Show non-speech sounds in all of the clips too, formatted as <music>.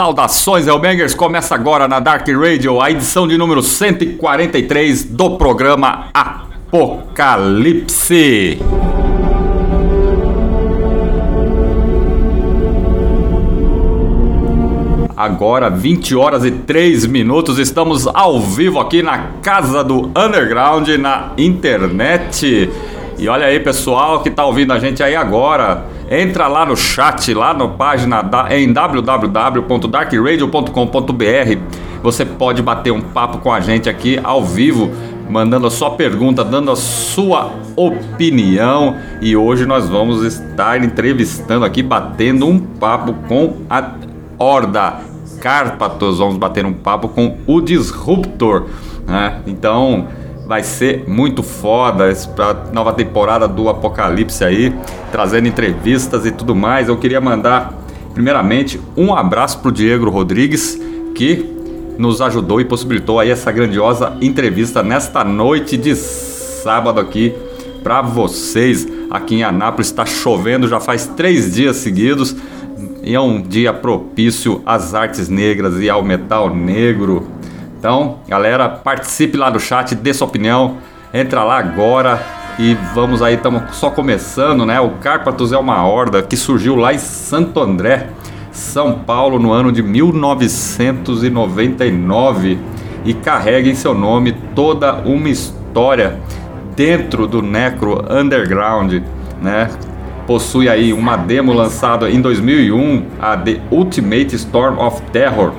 Saudações, Elbangers! Começa agora na Dark Radio a edição de número 143 do programa Apocalipse. Agora, 20 horas e 3 minutos, estamos ao vivo aqui na Casa do Underground, na internet. E olha aí, pessoal que está ouvindo a gente aí agora. Entra lá no chat, lá na página da, em www.darkradio.com.br. Você pode bater um papo com a gente aqui ao vivo, mandando a sua pergunta, dando a sua opinião. E hoje nós vamos estar entrevistando aqui, batendo um papo com a Horda Cárpatos. Vamos bater um papo com o Disruptor. Né? Então vai ser muito foda para nova temporada do Apocalipse aí, trazendo entrevistas e tudo mais. Eu queria mandar, primeiramente, um abraço pro Diego Rodrigues, que nos ajudou e possibilitou aí essa grandiosa entrevista nesta noite de sábado aqui para vocês. Aqui em Anápolis está chovendo já faz três dias seguidos e é um dia propício às artes negras e ao metal negro. Então, galera, participe lá do chat, dê sua opinião, entra lá agora e vamos aí, estamos só começando, né? O Carpatos é uma horda que surgiu lá em Santo André, São Paulo, no ano de 1999 e carrega em seu nome toda uma história dentro do Necro Underground, né? Possui aí uma demo lançada em 2001, a The Ultimate Storm of Terror,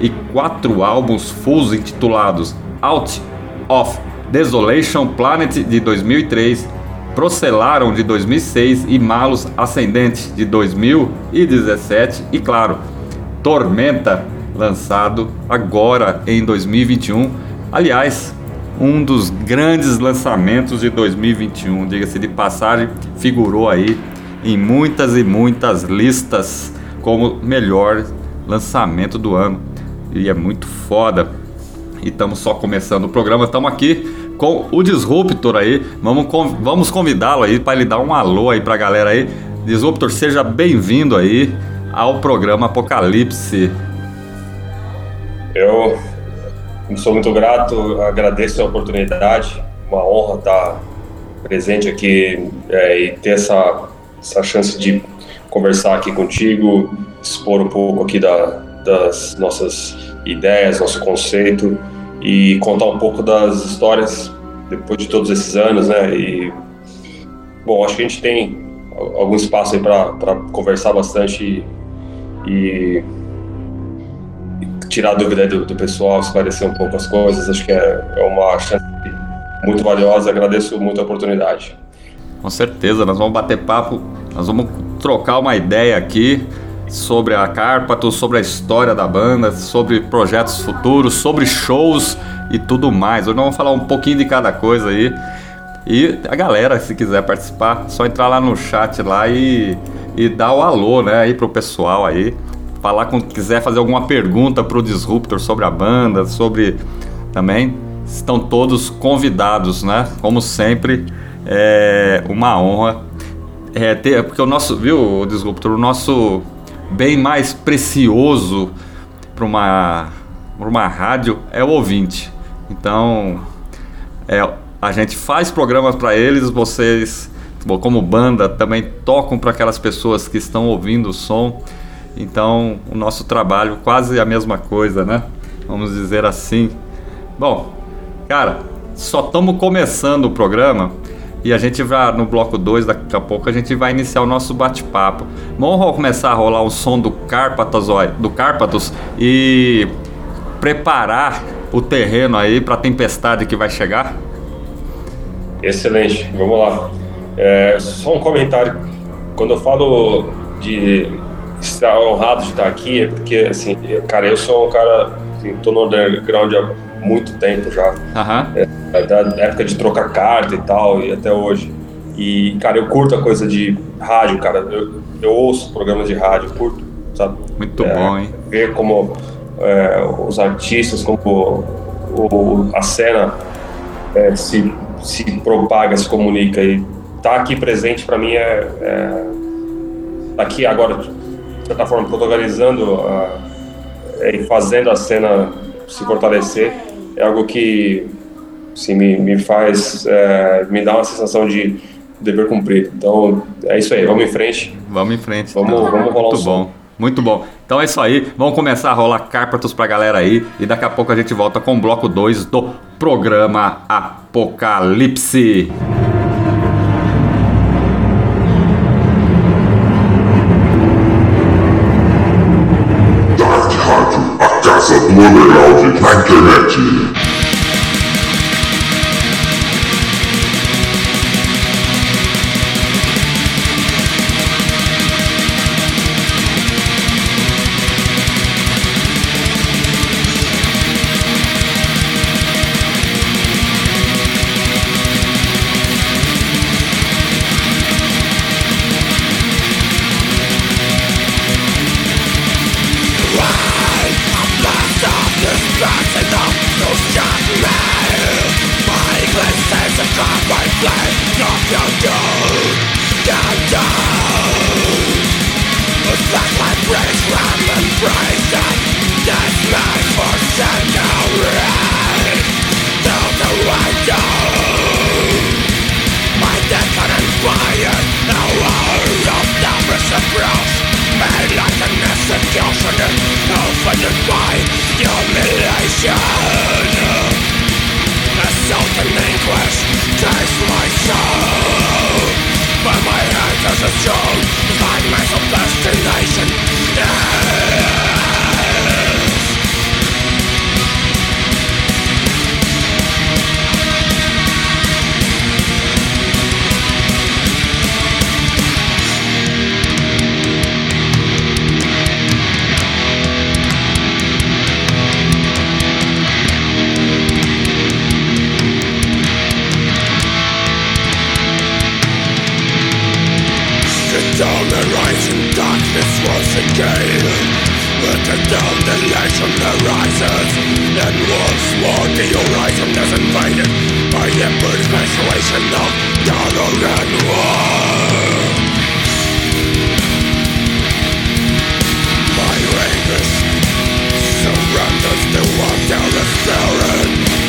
e quatro álbuns fulls intitulados Out of Desolation Planet de 2003, Procelaram de 2006 e Malus Ascendente de 2017 e claro, Tormenta lançado agora em 2021. Aliás, um dos grandes lançamentos de 2021, diga-se de passagem, figurou aí em muitas e muitas listas como melhor lançamento do ano e é muito foda. E estamos só começando o programa, estamos aqui com o Disruptor aí. Vamos, vamos convidá-lo aí para ele dar um alô aí para a galera aí. Disruptor, seja bem-vindo aí ao programa Apocalipse. Eu sou muito grato, agradeço a oportunidade, uma honra estar presente aqui é, e ter essa, essa chance de conversar aqui contigo, expor um pouco aqui da, das nossas ideias, nosso conceito e contar um pouco das histórias depois de todos esses anos, né? E bom, acho que a gente tem algum espaço aí para conversar bastante e, e tirar a dúvida do, do, pessoal, esclarecer um pouco as coisas. Acho que é, é uma chance muito valiosa. Agradeço muito a oportunidade. Com certeza, nós vamos bater papo, nós vamos trocar uma ideia aqui sobre a Carpato, sobre a história da banda, sobre projetos futuros, sobre shows e tudo mais. Hoje nós vamos falar um pouquinho de cada coisa aí. E a galera, se quiser participar, só entrar lá no chat lá e, e dar o alô, né, aí pro pessoal aí. Falar com quiser fazer alguma pergunta pro Disruptor sobre a banda, sobre também estão todos convidados, né? Como sempre, é uma honra é, ter, porque o nosso, viu, Disruptor, o nosso bem mais precioso para uma, uma rádio é o ouvinte. Então, é, a gente faz programas para eles, vocês, como banda, também tocam para aquelas pessoas que estão ouvindo o som. Então, o nosso trabalho quase a mesma coisa, né? Vamos dizer assim. Bom, cara, só estamos começando o programa e a gente vai no bloco 2, daqui a pouco a gente vai iniciar o nosso bate-papo. Vamos começar a rolar o som do Cárpatos, do Cárpatos e preparar o terreno aí para a tempestade que vai chegar? Excelente, vamos lá. É, só um comentário. Quando eu falo de estar honrado de estar aqui, é porque, assim, cara, eu sou um cara, assim, tô no underground há muito tempo já. Uhum. É, da época de trocar carta e tal, e até hoje. E, cara, eu curto a coisa de rádio, cara. Eu, eu ouço programas de rádio, curto, sabe? Muito é, bom, hein? Ver como é, os artistas, como o, a cena é, se, se propaga, se comunica. E tá aqui presente para mim é, é. Tá aqui agora, de certa forma, protagonizando a, é, e fazendo a cena se fortalecer é algo que assim, me, me faz, é, me dá uma sensação de dever cumprido. Então é isso aí, vamos em frente. Vamos em frente. Vamos, então. vamos rolar Muito bom. Muito bom. Então é isso aí. Vamos começar a rolar Carpatos pra galera aí. E daqui a pouco a gente volta com o bloco 2 do programa Apocalipse. Or the horizon, rise invaded by the perpetuation of dollar and war? My rapist surrenders to what there is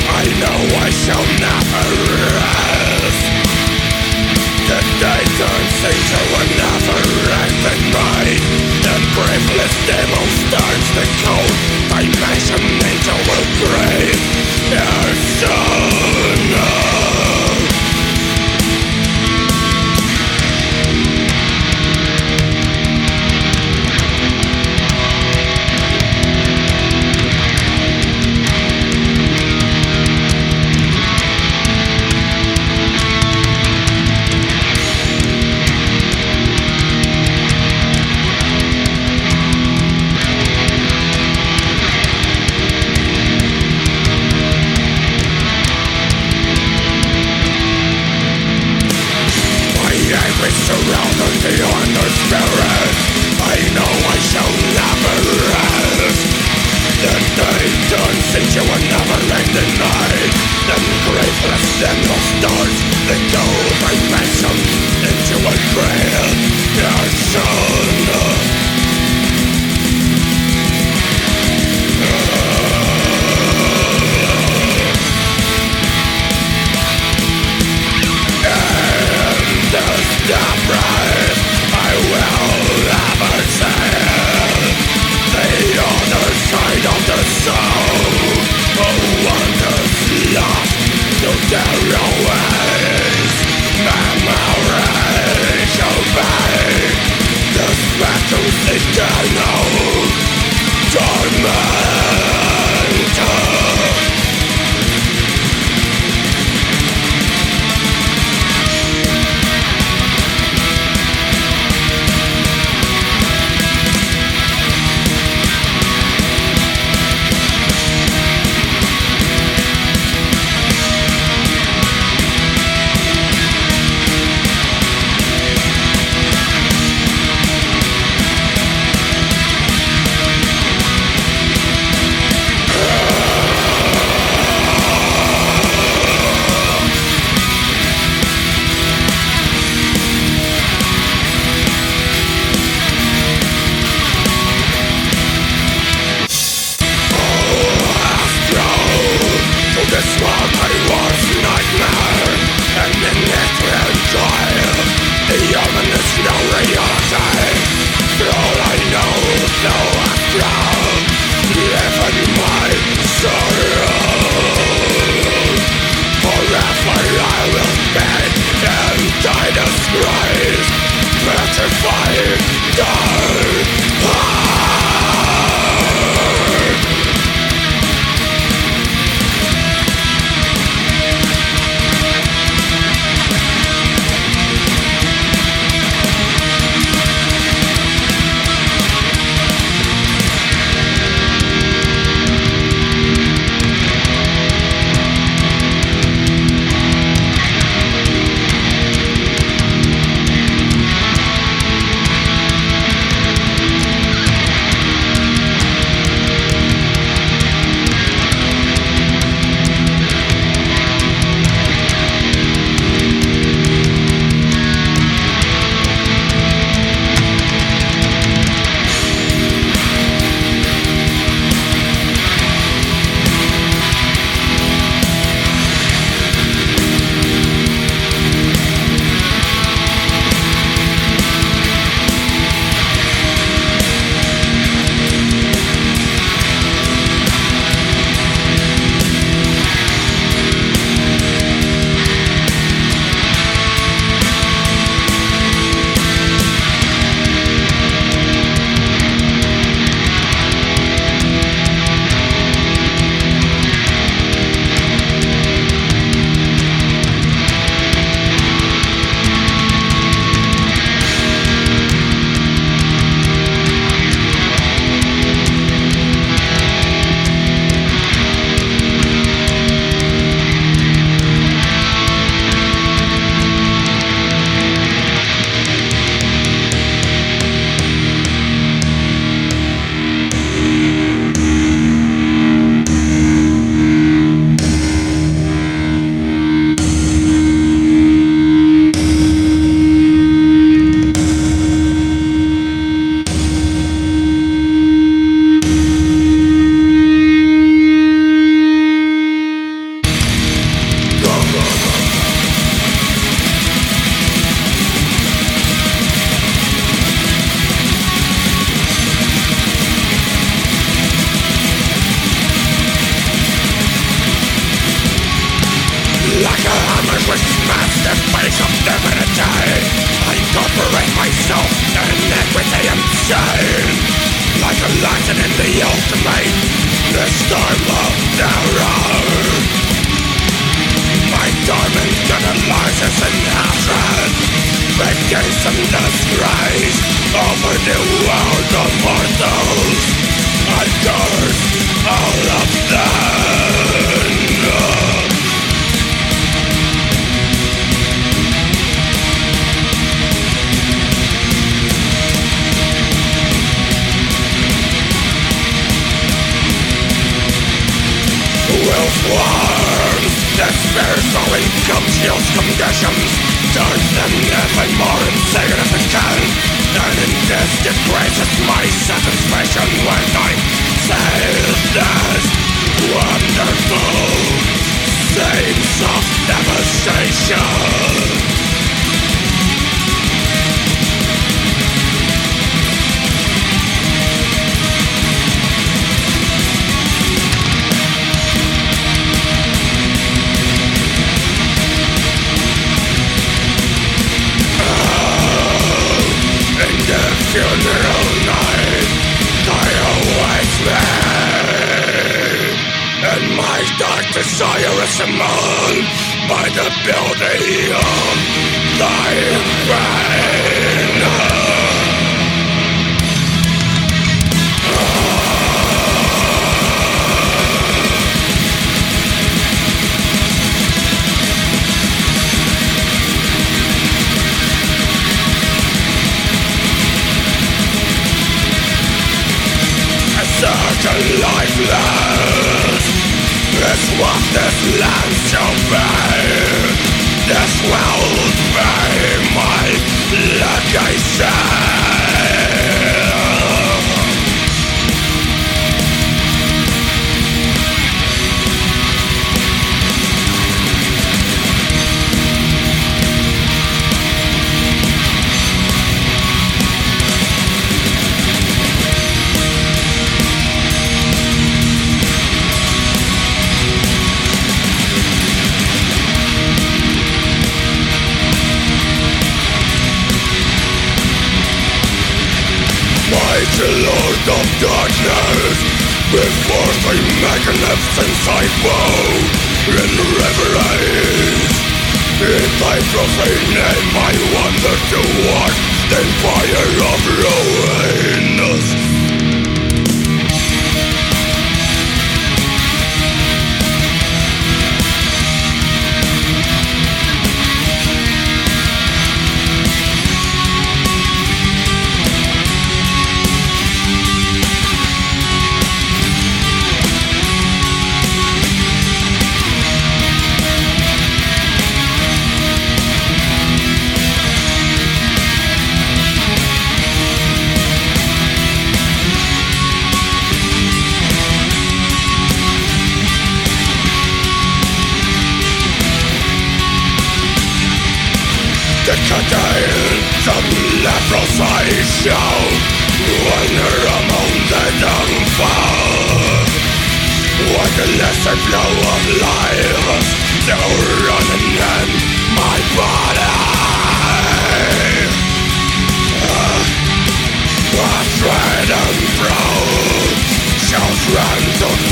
I know I shall never rest certain things I were never acted by The briefless demon starts the cold. Dimension will break Your soul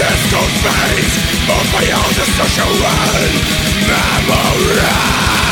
distant face of my own dissocial memory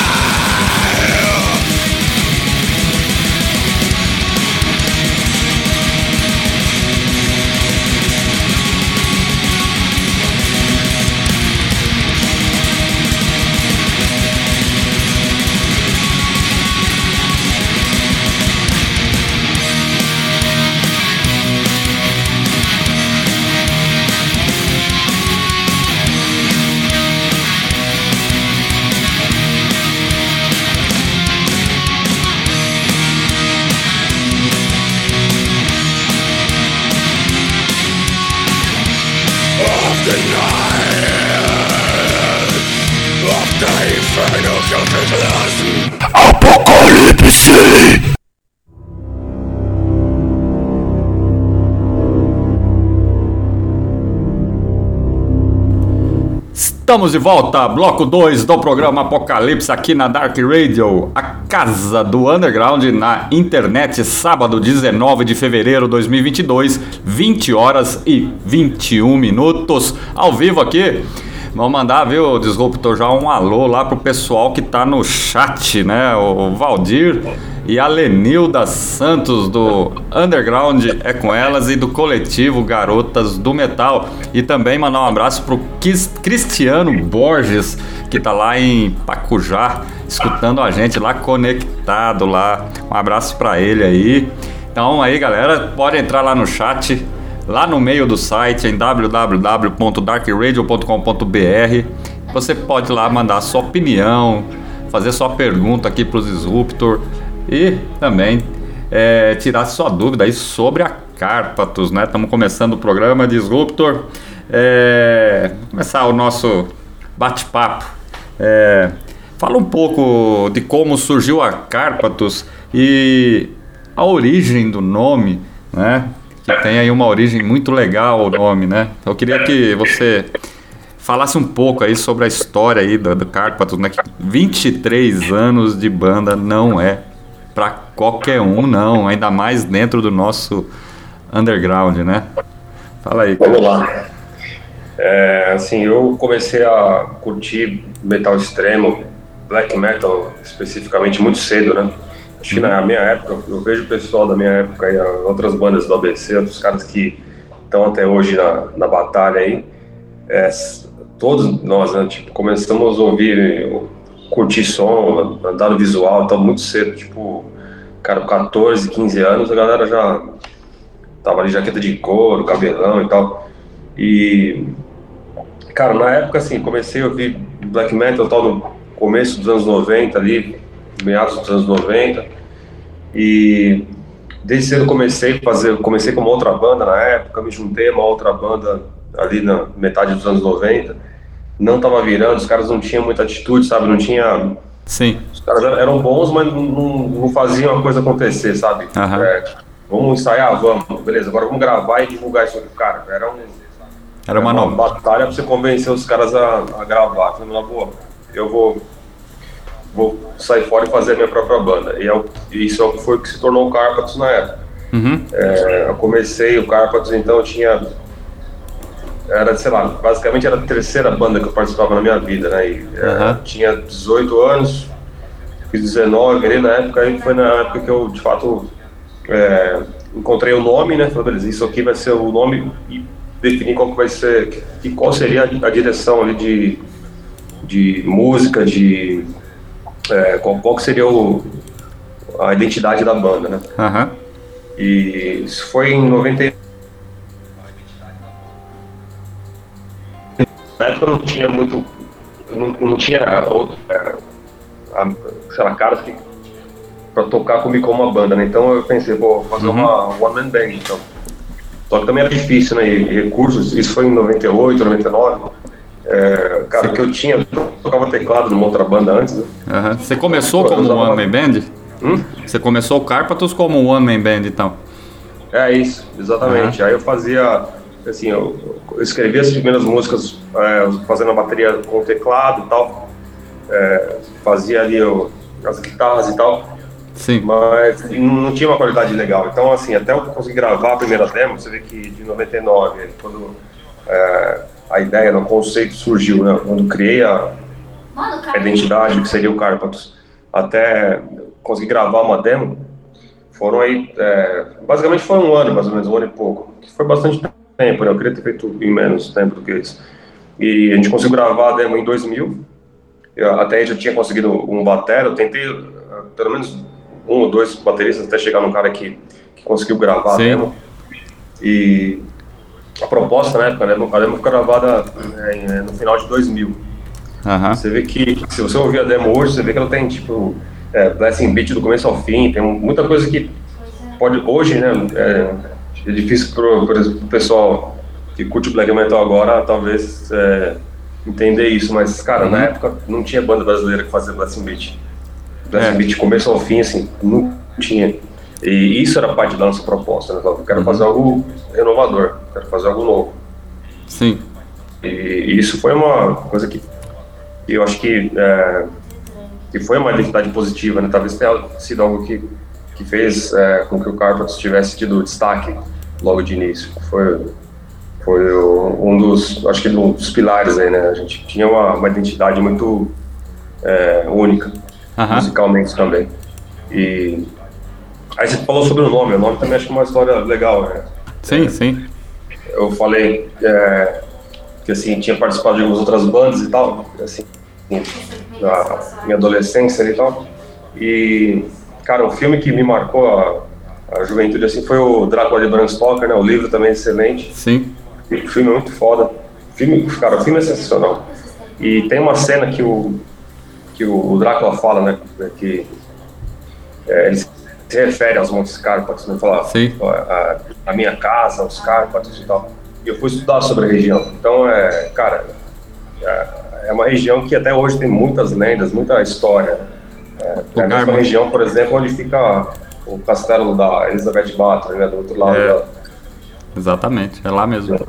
Estamos de volta, bloco 2 do programa Apocalipse aqui na Dark Radio, a casa do underground na internet, sábado 19 de fevereiro de 2022, 20 horas e 21 minutos, ao vivo aqui Vamos mandar, viu, Disruptor, já um alô lá pro pessoal que tá no chat, né? O Valdir e a Lenilda Santos do Underground é com elas e do coletivo Garotas do Metal. E também mandar um abraço pro Cristiano Borges, que tá lá em Pacujá, escutando a gente lá conectado lá. Um abraço para ele aí. Então aí, galera, pode entrar lá no chat lá no meio do site em www.darkradio.com.br você pode lá mandar sua opinião, fazer sua pergunta aqui para os Disruptor e também é, tirar sua dúvida aí sobre a Cárpatos, né? Estamos começando o programa Disruptor. É, começar o nosso bate-papo. É, fala um pouco de como surgiu a Cárpatos e a origem do nome, né? Que tem aí uma origem muito legal o nome, né? Eu queria que você falasse um pouco aí sobre a história aí do, do Cárpatos, né? Que 23 anos de banda não é para qualquer um, não, ainda mais dentro do nosso underground, né? Fala aí. Vamos lá. É, assim, eu comecei a curtir metal extremo, black metal especificamente muito cedo, né? Acho que na minha época, eu vejo o pessoal da minha época aí, outras bandas do ABC, outros caras que estão até hoje na, na batalha aí, é, todos nós, né, tipo, começamos a ouvir, curtir som, andar no visual, então muito cedo, tipo, cara, 14, 15 anos, a galera já tava ali jaqueta de couro, cabelão e tal. E, cara, na época, assim, comecei a ouvir black metal tal no começo dos anos 90 ali, meados dos anos 90. E desde cedo comecei a fazer, comecei com uma outra banda na época, me juntei a uma outra banda ali na metade dos anos 90. Não tava virando, os caras não tinham muita atitude, sabe? Não tinha. Sim. Os caras eram bons, mas não, não, faziam a coisa acontecer, sabe? Uhum. É, vamos ensaiar, vamos, beleza, agora vamos gravar e divulgar isso pro cara. Era um. Era uma, uma batalha pra você convencer os caras a, a gravar. Falei, na boa, eu vou vou sair fora e fazer a minha própria banda. E, é e isso foi o que se tornou o Carpatos na época. Uhum. É, eu comecei o Carpatos, então eu tinha. Era, sei lá, basicamente era a terceira banda que eu participava na minha vida, né? E, é, tinha 18 anos, fiz 19 ali na época, e foi na época que eu, de fato, é, encontrei o nome, né? Falei, beleza, isso aqui vai ser o nome e definir qual que vai ser, e qual seria a direção ali de, de música, de é, qual, qual seria o, a identidade da banda, né? Uhum. E isso foi em 90. Na época não tinha muito. Não, não tinha. É, a, sei lá, caras que. pra tocar comigo como uma banda, né? Então eu pensei, vou fazer uhum. uma one man band, então. Só que também era difícil, né? E, recursos, isso foi em 98, 99. É, cara, Sim. que eu tinha, eu tocava teclado numa outra banda antes. Né? Uhum. Você começou como um One Man Band? Hum? Você começou o Carpatos como um One Man Band, então? É isso, exatamente. Uhum. Aí eu fazia, assim, eu, eu escrevia as primeiras músicas é, fazendo a bateria com o teclado e tal. É, fazia ali o, as guitarras e tal. Sim. Mas não tinha uma qualidade legal. Então, assim, até eu conseguir gravar a primeira demo, você vê que de 99, quando é, a ideia, o conceito surgiu, né? Quando criei a, a identidade, que seria o Carpatos, até conseguir gravar uma demo, foram aí, é, basicamente foi um ano, mais ou menos, um ano e pouco, que foi bastante tempo, né? Eu queria ter feito em menos tempo do que isso. E a gente conseguiu gravar a demo em 2000, eu até aí já tinha conseguido um batera, eu tentei pelo menos um ou dois bateristas até chegar num cara que, que conseguiu gravar Sim. a demo. E a proposta na época, né? A demo foi gravada é, no final de 2000. Uhum. Você vê que, se você ouvir a demo hoje, você vê que ela tem, tipo, é, Blessing Beat do começo ao fim, tem muita coisa que pode, hoje, né, é, é difícil pro, pro pessoal que curte Black Metal agora, talvez, é, entender isso, mas, cara, uhum. na época não tinha banda brasileira que fazia Blessing Beat. Blessing é. Beat começo ao fim, assim, não tinha. E isso era parte da nossa proposta, né? Eu quero uhum. fazer algo renovador, quero fazer algo novo. Sim. E, e isso foi uma coisa que eu acho que, é, que foi uma identidade positiva, né? Talvez tenha sido algo que, que fez é, com que o Carpathos tivesse tido destaque logo de início. Foi, foi um dos, acho que um dos pilares aí, né? A gente tinha uma, uma identidade muito é, única, uhum. musicalmente também. E Aí você falou sobre o nome, o nome também acho que é uma história legal, né? Sim, é, sim. Eu falei é, que assim, tinha participado de algumas outras bandas e tal, assim, na minha adolescência e tal. E, cara, o filme que me marcou a, a juventude assim foi o Drácula de Bram Stoker, né? O livro também é excelente. Sim. E o filme é muito foda. O filme, cara, o filme é sensacional. E tem uma cena que o, que o Drácula fala, né? Que é, ele se refere aos Montes Cárpatos, né? Fala Sim. a, a minha casa, os Cárpatos e tal. E eu fui estudar sobre a região. Então, é, cara, é, é uma região que até hoje tem muitas lendas, muita história. É, é a mesma região, por exemplo, onde fica o castelo da Elizabeth Bathory, né? Do outro lado É. da, Exatamente, é lá mesmo.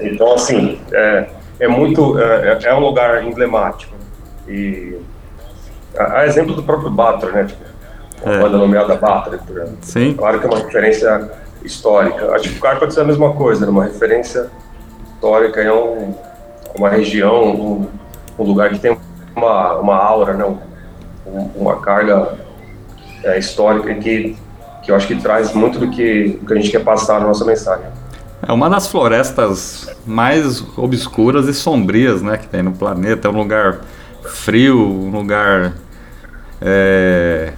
então, assim, é, é muito. É, é um lugar emblemático. E. A, a exemplo do próprio Bathory, né? Tipo, a É. banda nomeada exemplo. Sim. Claro que é uma referência histórica. Acho que o Carpathos é a mesma coisa, né? uma referência histórica. É um, uma região, um, um lugar que tem uma, uma aura, né? Um- uma carga é, histórica que, que eu acho que traz muito do que, do que a gente quer passar na nossa mensagem. É uma das florestas mais obscuras e sombrias, né, que tem no planeta. É um lugar frio, um lugar é,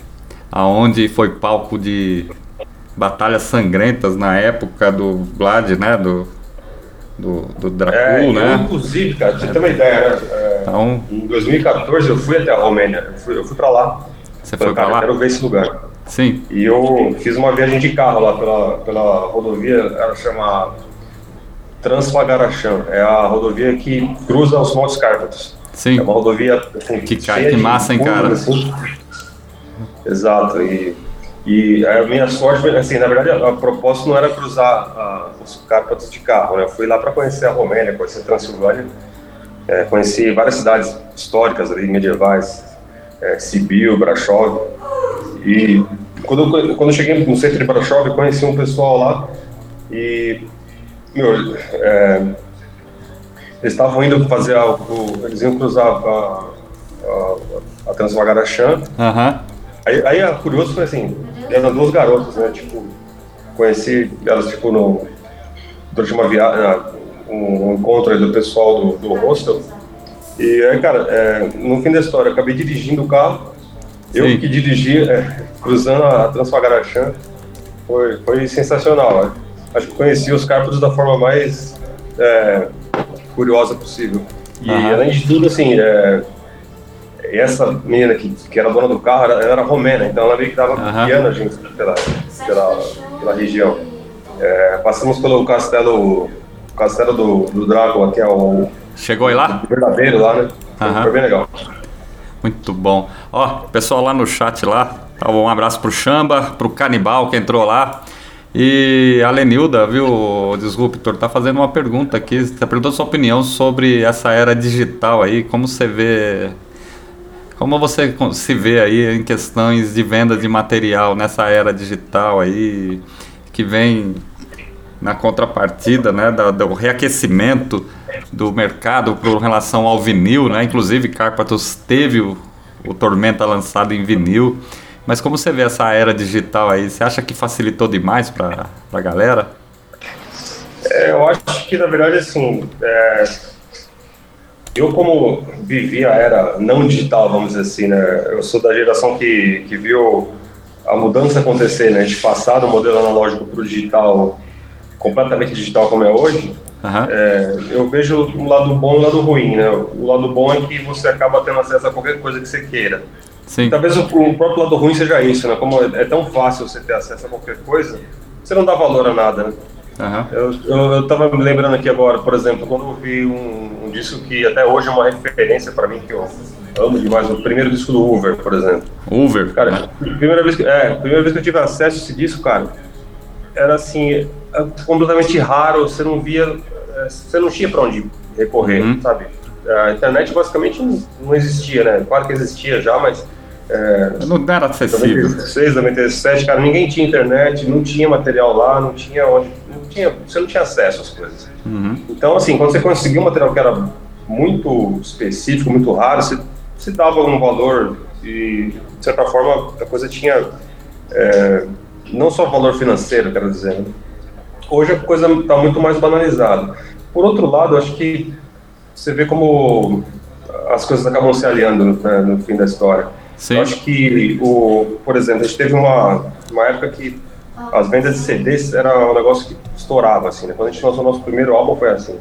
aonde foi palco de batalhas sangrentas na época do Vlad, né, do do, do Dracul, É, eu, né? inclusive, cara, pra você ter uma ideia, né? é, Então, em 2014 eu fui até a Romênia, eu fui, eu fui pra lá. você foi pra cara, eu lá? quero ver esse lugar. Sim. E eu fiz uma viagem de carro lá pela, pela rodovia, ela chama Transfagarachan. É a rodovia que cruza os Montes Cárpatos. Sim. É uma rodovia assim, Que ca- cheia que massa, hein, cara? assim. Exato. E, e a minha sorte assim, na verdade, a, a propósito não era cruzar ah, os Cárpatos de carro, né? Eu fui lá para conhecer a Romênia, conhecer a Transilvânia, é, conheci várias cidades históricas ali, medievais, é, Sibiu, Brasov. E quando eu, quando eu cheguei no centro de Brasov, conheci um pessoal lá e meu, é, eles estavam indo fazer a, o, eles iam cruzar a, a, a Transvagarachan. Aham. Aí, aí a curioso foi assim, eram duas garotas, né? Tipo, conheci elas tipo no durante uma viagem, um, encontro aí do pessoal do, do hostel. E aí, cara, é, no fim da história, eu acabei dirigindo o carro. Eu Sim. que dirigi, é, cruzando a Transfagarachan, foi, foi sensacional. né? Acho que conheci os Cárpatos da forma mais é, curiosa possível. E Aham. além de tudo, assim, é, essa menina que, que era dona do carro, ela, ela era romena, então ela meio que dava Aham. guiando a gente pela, pela, pela região. É, passamos pelo castelo, castelo do, do Drácula, que é o Chegou aí lá? verdadeiro lá, né? Aham. Foi bem legal. Muito bom. Ó, pessoal lá no chat lá, tá, um abraço pro Chamba, pro Canibal que entrou lá. E a Lenilda, viu, Disruptor, tá fazendo uma pergunta aqui, tá perguntando sua opinião sobre essa era digital aí, como você vê, como você se vê aí em questões de venda de material nessa era digital aí, que vem na contrapartida, né, do reaquecimento do mercado com relação ao vinil, né? Inclusive Carpathos teve o, o Tormenta lançado em vinil. Mas como você vê essa era digital aí? Você acha que facilitou demais para a galera? É, eu acho que, na verdade, assim, é, eu como vivi a era não digital, vamos dizer assim, né? Eu sou da geração que, que viu a mudança acontecer, né? De passar do modelo analógico para o digital, completamente digital como é hoje. Aham. É, eu vejo um lado bom e um lado ruim, né? O lado bom é que você acaba tendo acesso a qualquer coisa que você queira. Sim. Talvez o, o próprio lado ruim seja isso, né? Como é tão fácil você ter acesso a qualquer coisa, você não dá valor a nada, né? Aham. Eu, eu, eu tava me lembrando aqui agora, por exemplo, quando eu vi um, um disco que até hoje é uma referência para mim, que eu amo demais, o primeiro disco do Hoover, por exemplo. Uber. Cara, primeira vez que, é, primeira vez que eu tive acesso a esse disco, cara, era assim, é completamente raro, você não via, é, você não tinha para onde recorrer, Uhum. sabe? A internet basicamente não existia, né? Claro que existia já, mas é, Não era acessível. 96, 97, cara, ninguém tinha internet, não tinha material lá, não tinha onde, não tinha, você não tinha acesso às coisas. Uhum. Então, assim, quando você conseguia um material que era muito específico, muito raro, você, você dava um valor e, de certa forma, a coisa tinha é, não só valor financeiro, quero dizer. né? Hoje a coisa está muito mais banalizada. Por outro lado, acho que você vê como as coisas acabam se aliando né, no fim da história. Sim. Eu acho que, o, por exemplo, a gente teve uma, uma época que as vendas de CDs era um negócio que estourava, assim, né? Quando a gente lançou o nosso primeiro álbum foi assim.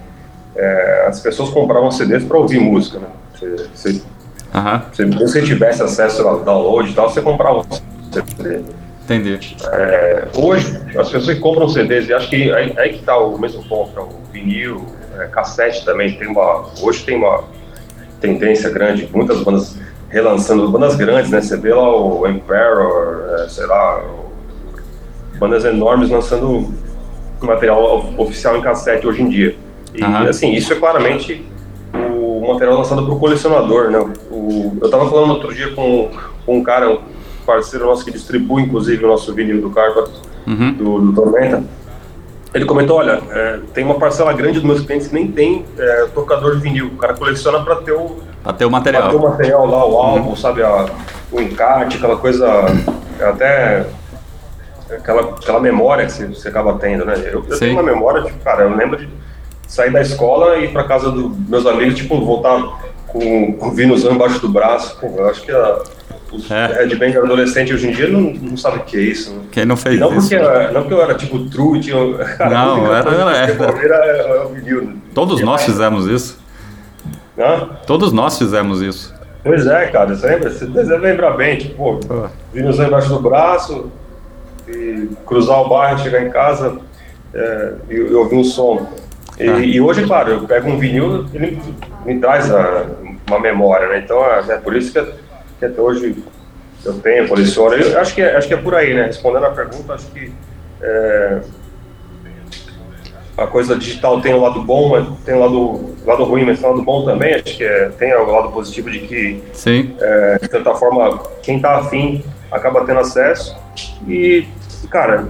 É, as pessoas compravam CDs para ouvir música, né? Você, você, você, mesmo tivesse acesso ao download e tal, você comprava um CD. entendi. É, hoje, as pessoas que compram CDs, e acho que aí, aí que tá o mesmo ponto, é o vinil, é, cassete também, tem uma, hoje tem uma tendência grande, muitas bandas relançando, bandas grandes, né, você vê lá o Emperor, é, sei lá, bandas enormes lançando material of- oficial em cassete hoje em dia. E Aham. assim, isso é claramente o material lançado para o colecionador, né? O, eu tava falando outro dia com, com um cara, um parceiro nosso que distribui inclusive o nosso vinil do Carpa, Uhum. do, do Tormenta. Ele comentou, olha, é, tem uma parcela grande dos meus clientes que nem tem é, tocador de vinil. O cara coleciona para ter o, Pra ter o pra ter o material. material lá, o álbum, sabe, a- o encarte, aquela coisa, até aquela, aquela memória que você, você acaba tendo, né? Eu, eu tenho uma memória, tipo, cara, eu lembro de sair da escola e ir pra casa dos meus amigos, tipo, voltar com, com o vinilzão embaixo do braço. Pô, eu acho que a, os É. headbanger adolescente hoje em dia não, não sabe o que é isso. né? Quem não fez não isso? porque, eu- não porque eu era tipo true, tinha. Cara, Não, a <laughs> única era- coisa era- que eu ouvia era, era o vinil. né? Todos nós fizemos isso. Hã? Todos nós fizemos isso. Pois é, cara, você lembra? Você deve lembrar bem, tipo, pô, Ah. vinilzão embaixo do braço, e cruzar o bairro, chegar em casa é, e, e ouvir um som. E, Ah. e hoje, claro, eu pego um vinil, ele me traz a- uma memória, né? Então é, é por isso que, que até hoje eu tenho, coleciono. Eu acho que, é, acho que é por aí, né? Respondendo a pergunta, acho que é, a coisa digital tem o lado bom, tem o lado, lado ruim, mas tem o lado bom também. Acho que é, tem o lado positivo de que Sim. é, de certa forma, quem tá afim acaba tendo acesso. E, cara,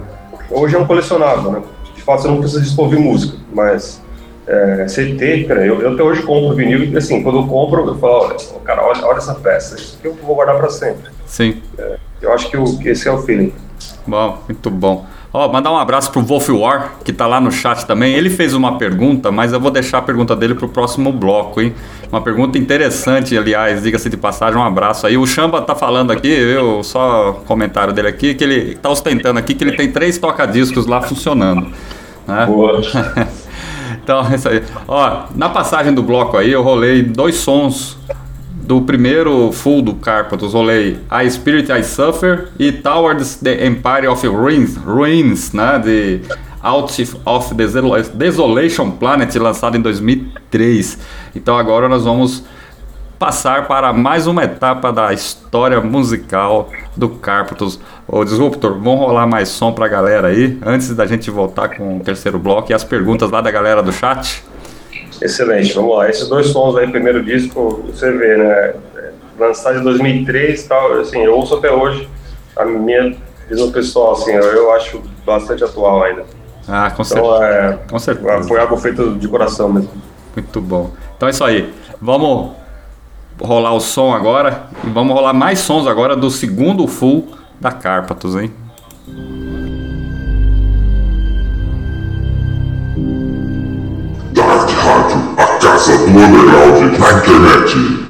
hoje é um colecionável, né? De fato, você não precisa ouvir música, mas é, CT, cara, eu, eu até hoje compro vinil e, assim, quando eu compro, eu falo, olha, cara, olha, olha essa peça, isso aqui eu vou guardar pra sempre. Sim. Eu acho que, o, que esse é o feeling. Bom, muito bom. Ó, mandar um abraço pro Wolf War, que tá lá no chat também. Ele fez uma pergunta, mas eu vou deixar a pergunta dele pro próximo bloco, hein? Uma pergunta interessante, aliás, diga-se de passagem, um abraço aí. O Chamba tá falando aqui, eu só comentário dele aqui, que ele tá ostentando aqui que ele tem três toca-discos lá funcionando. Né? Boa. <laughs> Então, é isso aí. Ó, na passagem do bloco aí, eu rolei dois sons do primeiro full do Carpathos. Rolei I Spirit I Suffer e Towards the Empire of Ruins, Ruins né? De Out of Desola- Desolation Planet, lançado em 2003. Então agora nós vamos passar para mais uma etapa da história musical do Carpathos. Ô Disruptor, vamos rolar mais som pra galera aí, antes da gente voltar com o terceiro bloco e as perguntas lá da galera do chat. Excelente, vamos lá. Esses dois sons aí, primeiro disco, você vê, né? Lançado em 2003 e tal, assim, eu ouço até hoje. A minha visão pessoal, assim, eu, eu acho bastante atual ainda. Ah, com Então, certeza. é, Com certeza. foi algo feito de coração mesmo. Muito bom. Então é isso aí. Vamos rolar o som agora e vamos rolar mais sons agora do segundo full da Carpathos, hein? A casa do underground na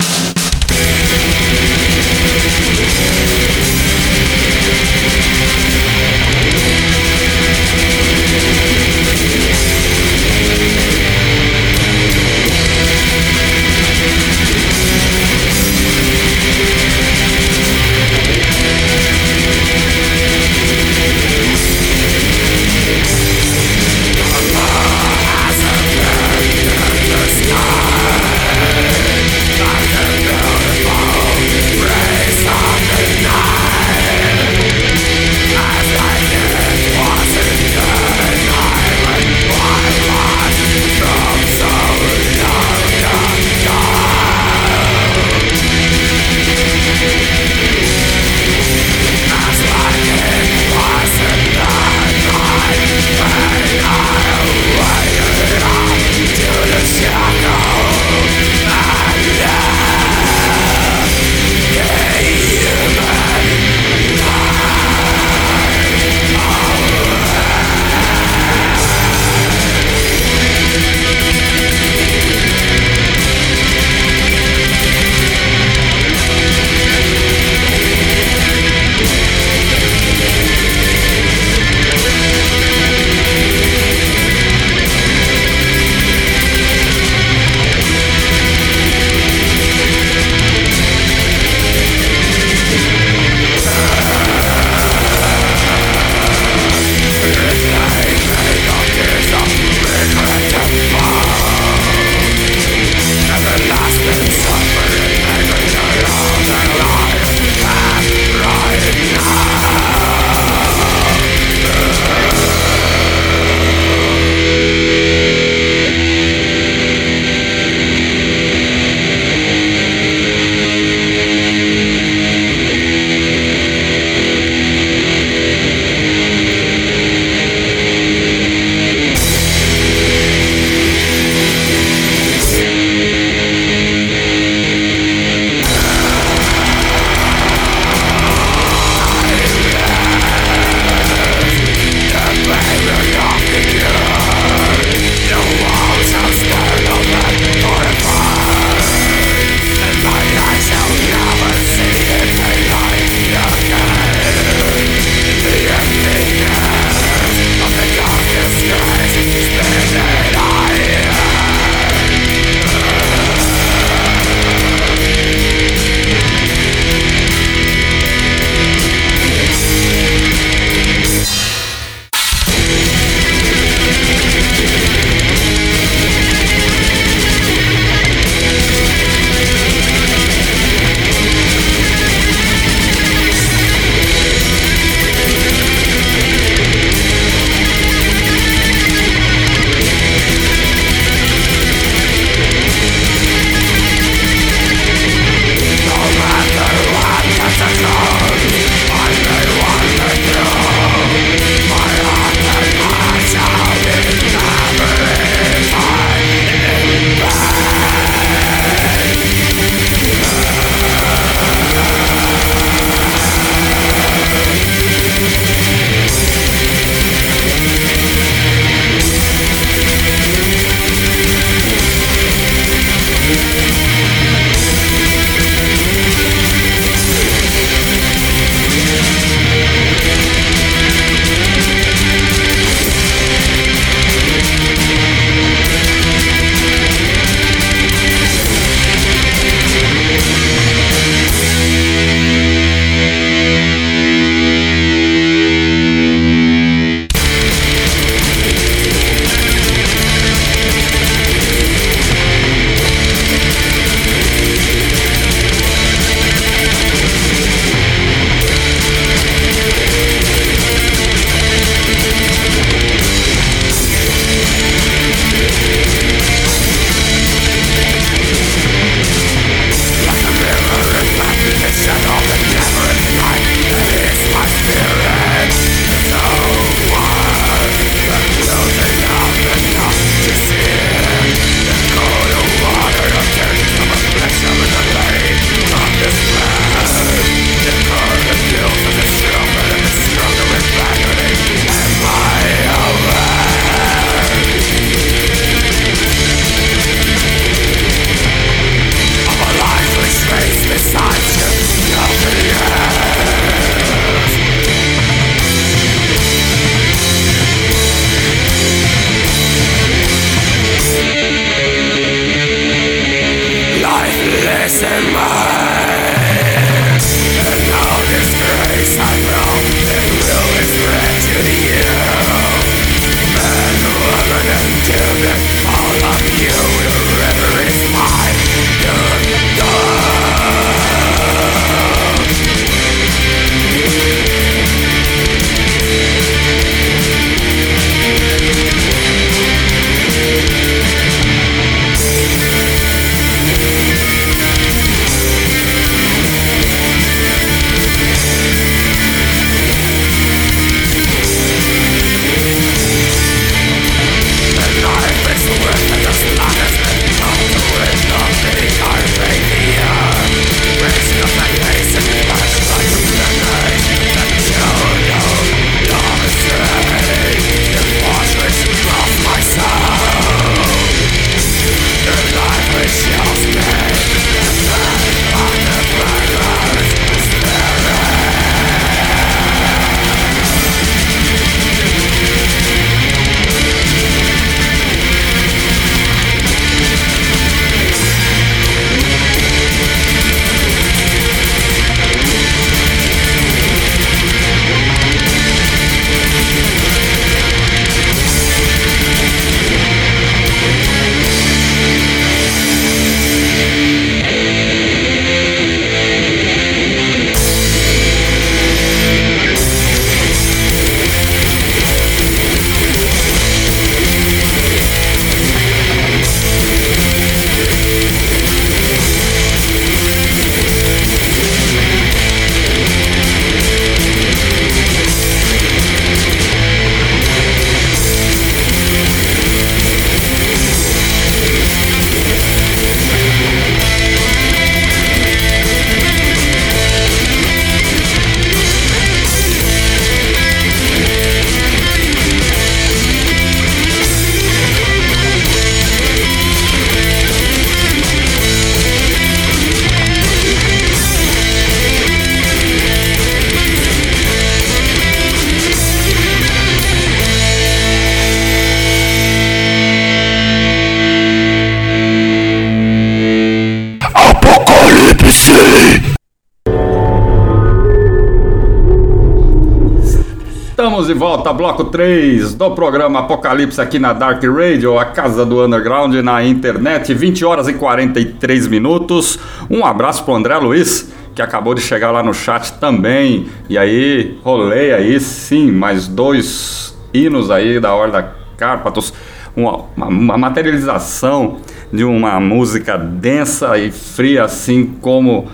de volta, bloco 3 do programa Apocalipse aqui na Dark Radio, a casa do underground na internet, 20 horas e 43 minutos. Um abraço pro André Luiz, que acabou de chegar lá no chat também. E aí, rolei aí, sim, mais dois hinos aí da Horda Cárpatos, uma, uma materialização de uma música densa e fria, assim como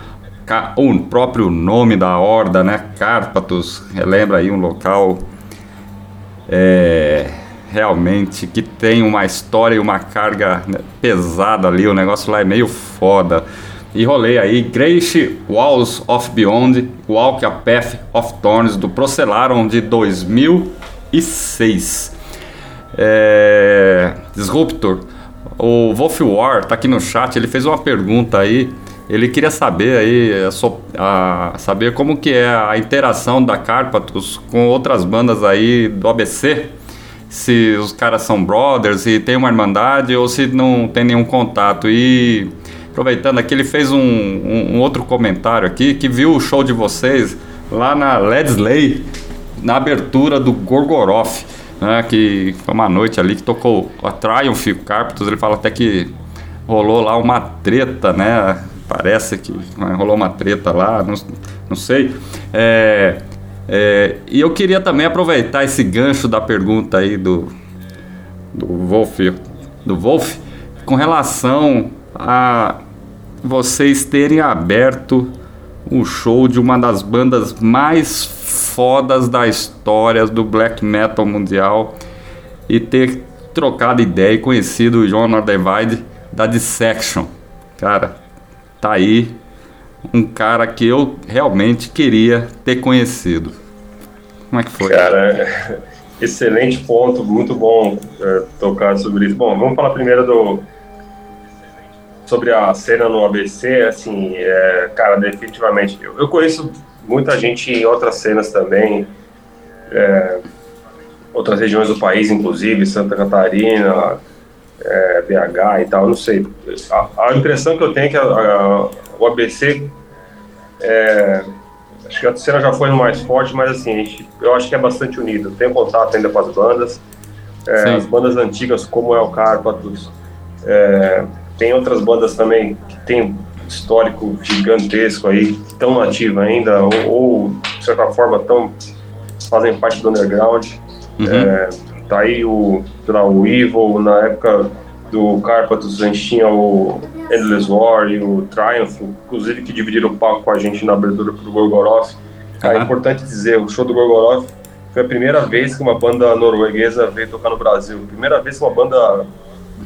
o próprio nome da horda, né? Cárpatos, relembra aí um local é, realmente que tem uma história e uma carga né, pesada ali, o negócio lá é meio foda. E rolei aí Grace Walls of Beyond, Walk a Path of Thorns do Procelarum de 2006. É, Disruptor, o Wolf War tá aqui no chat, ele fez uma pergunta aí ele queria saber aí, a, a, saber como que é a interação da Carpatos com outras bandas aí do ABC. Se os caras são brothers, se tem uma irmandade ou se não tem nenhum contato. E aproveitando aqui, ele fez um, um, um outro comentário aqui que viu o show de vocês lá na Ledsley, na abertura do Gorgoroth, né, que foi uma noite ali que tocou a Triumph Carpatos. Ele fala até que rolou lá uma treta, né? Parece que rolou uma treta lá, não, não sei. É, é, e eu queria também aproveitar esse gancho da pergunta aí do, do Wolf, do Wolf com relação a vocês terem aberto o show de uma das bandas mais fodas da história do black metal mundial e ter trocado ideia e conhecido o John Nordevide da Dissection. Cara, tá aí um cara que eu realmente queria ter conhecido. Como é que foi? Cara, <laughs> excelente ponto, muito bom é, tocar sobre isso. Bom, vamos falar primeiro do sobre a cena no ABC, assim, é, cara, definitivamente. Eu, eu, conheço muita gente em outras cenas também, é, outras regiões do país, inclusive, Santa Catarina, é, BH e tal, não sei. A, a, impressão que eu tenho é que a, a, o ABC, é, acho que a cena já foi no mais forte, mas assim, gente, eu acho que é bastante unido. Tem contato ainda com as bandas, é, as bandas antigas como é o Carpatos, é, tem outras bandas também que tem histórico gigantesco aí, que estão nativas ainda, ou, ou, de certa forma tão, fazem parte do underground. Uhum. Tá aí o, lá, o Evil, na época do Carpathos a gente tinha o Endless War e o Triumph, inclusive que dividiram o palco com a gente na abertura pro Gorgoroth. Uhum. É importante dizer, o show do Gorgoroth foi a primeira vez que uma banda norueguesa veio tocar no Brasil. Primeira vez que uma banda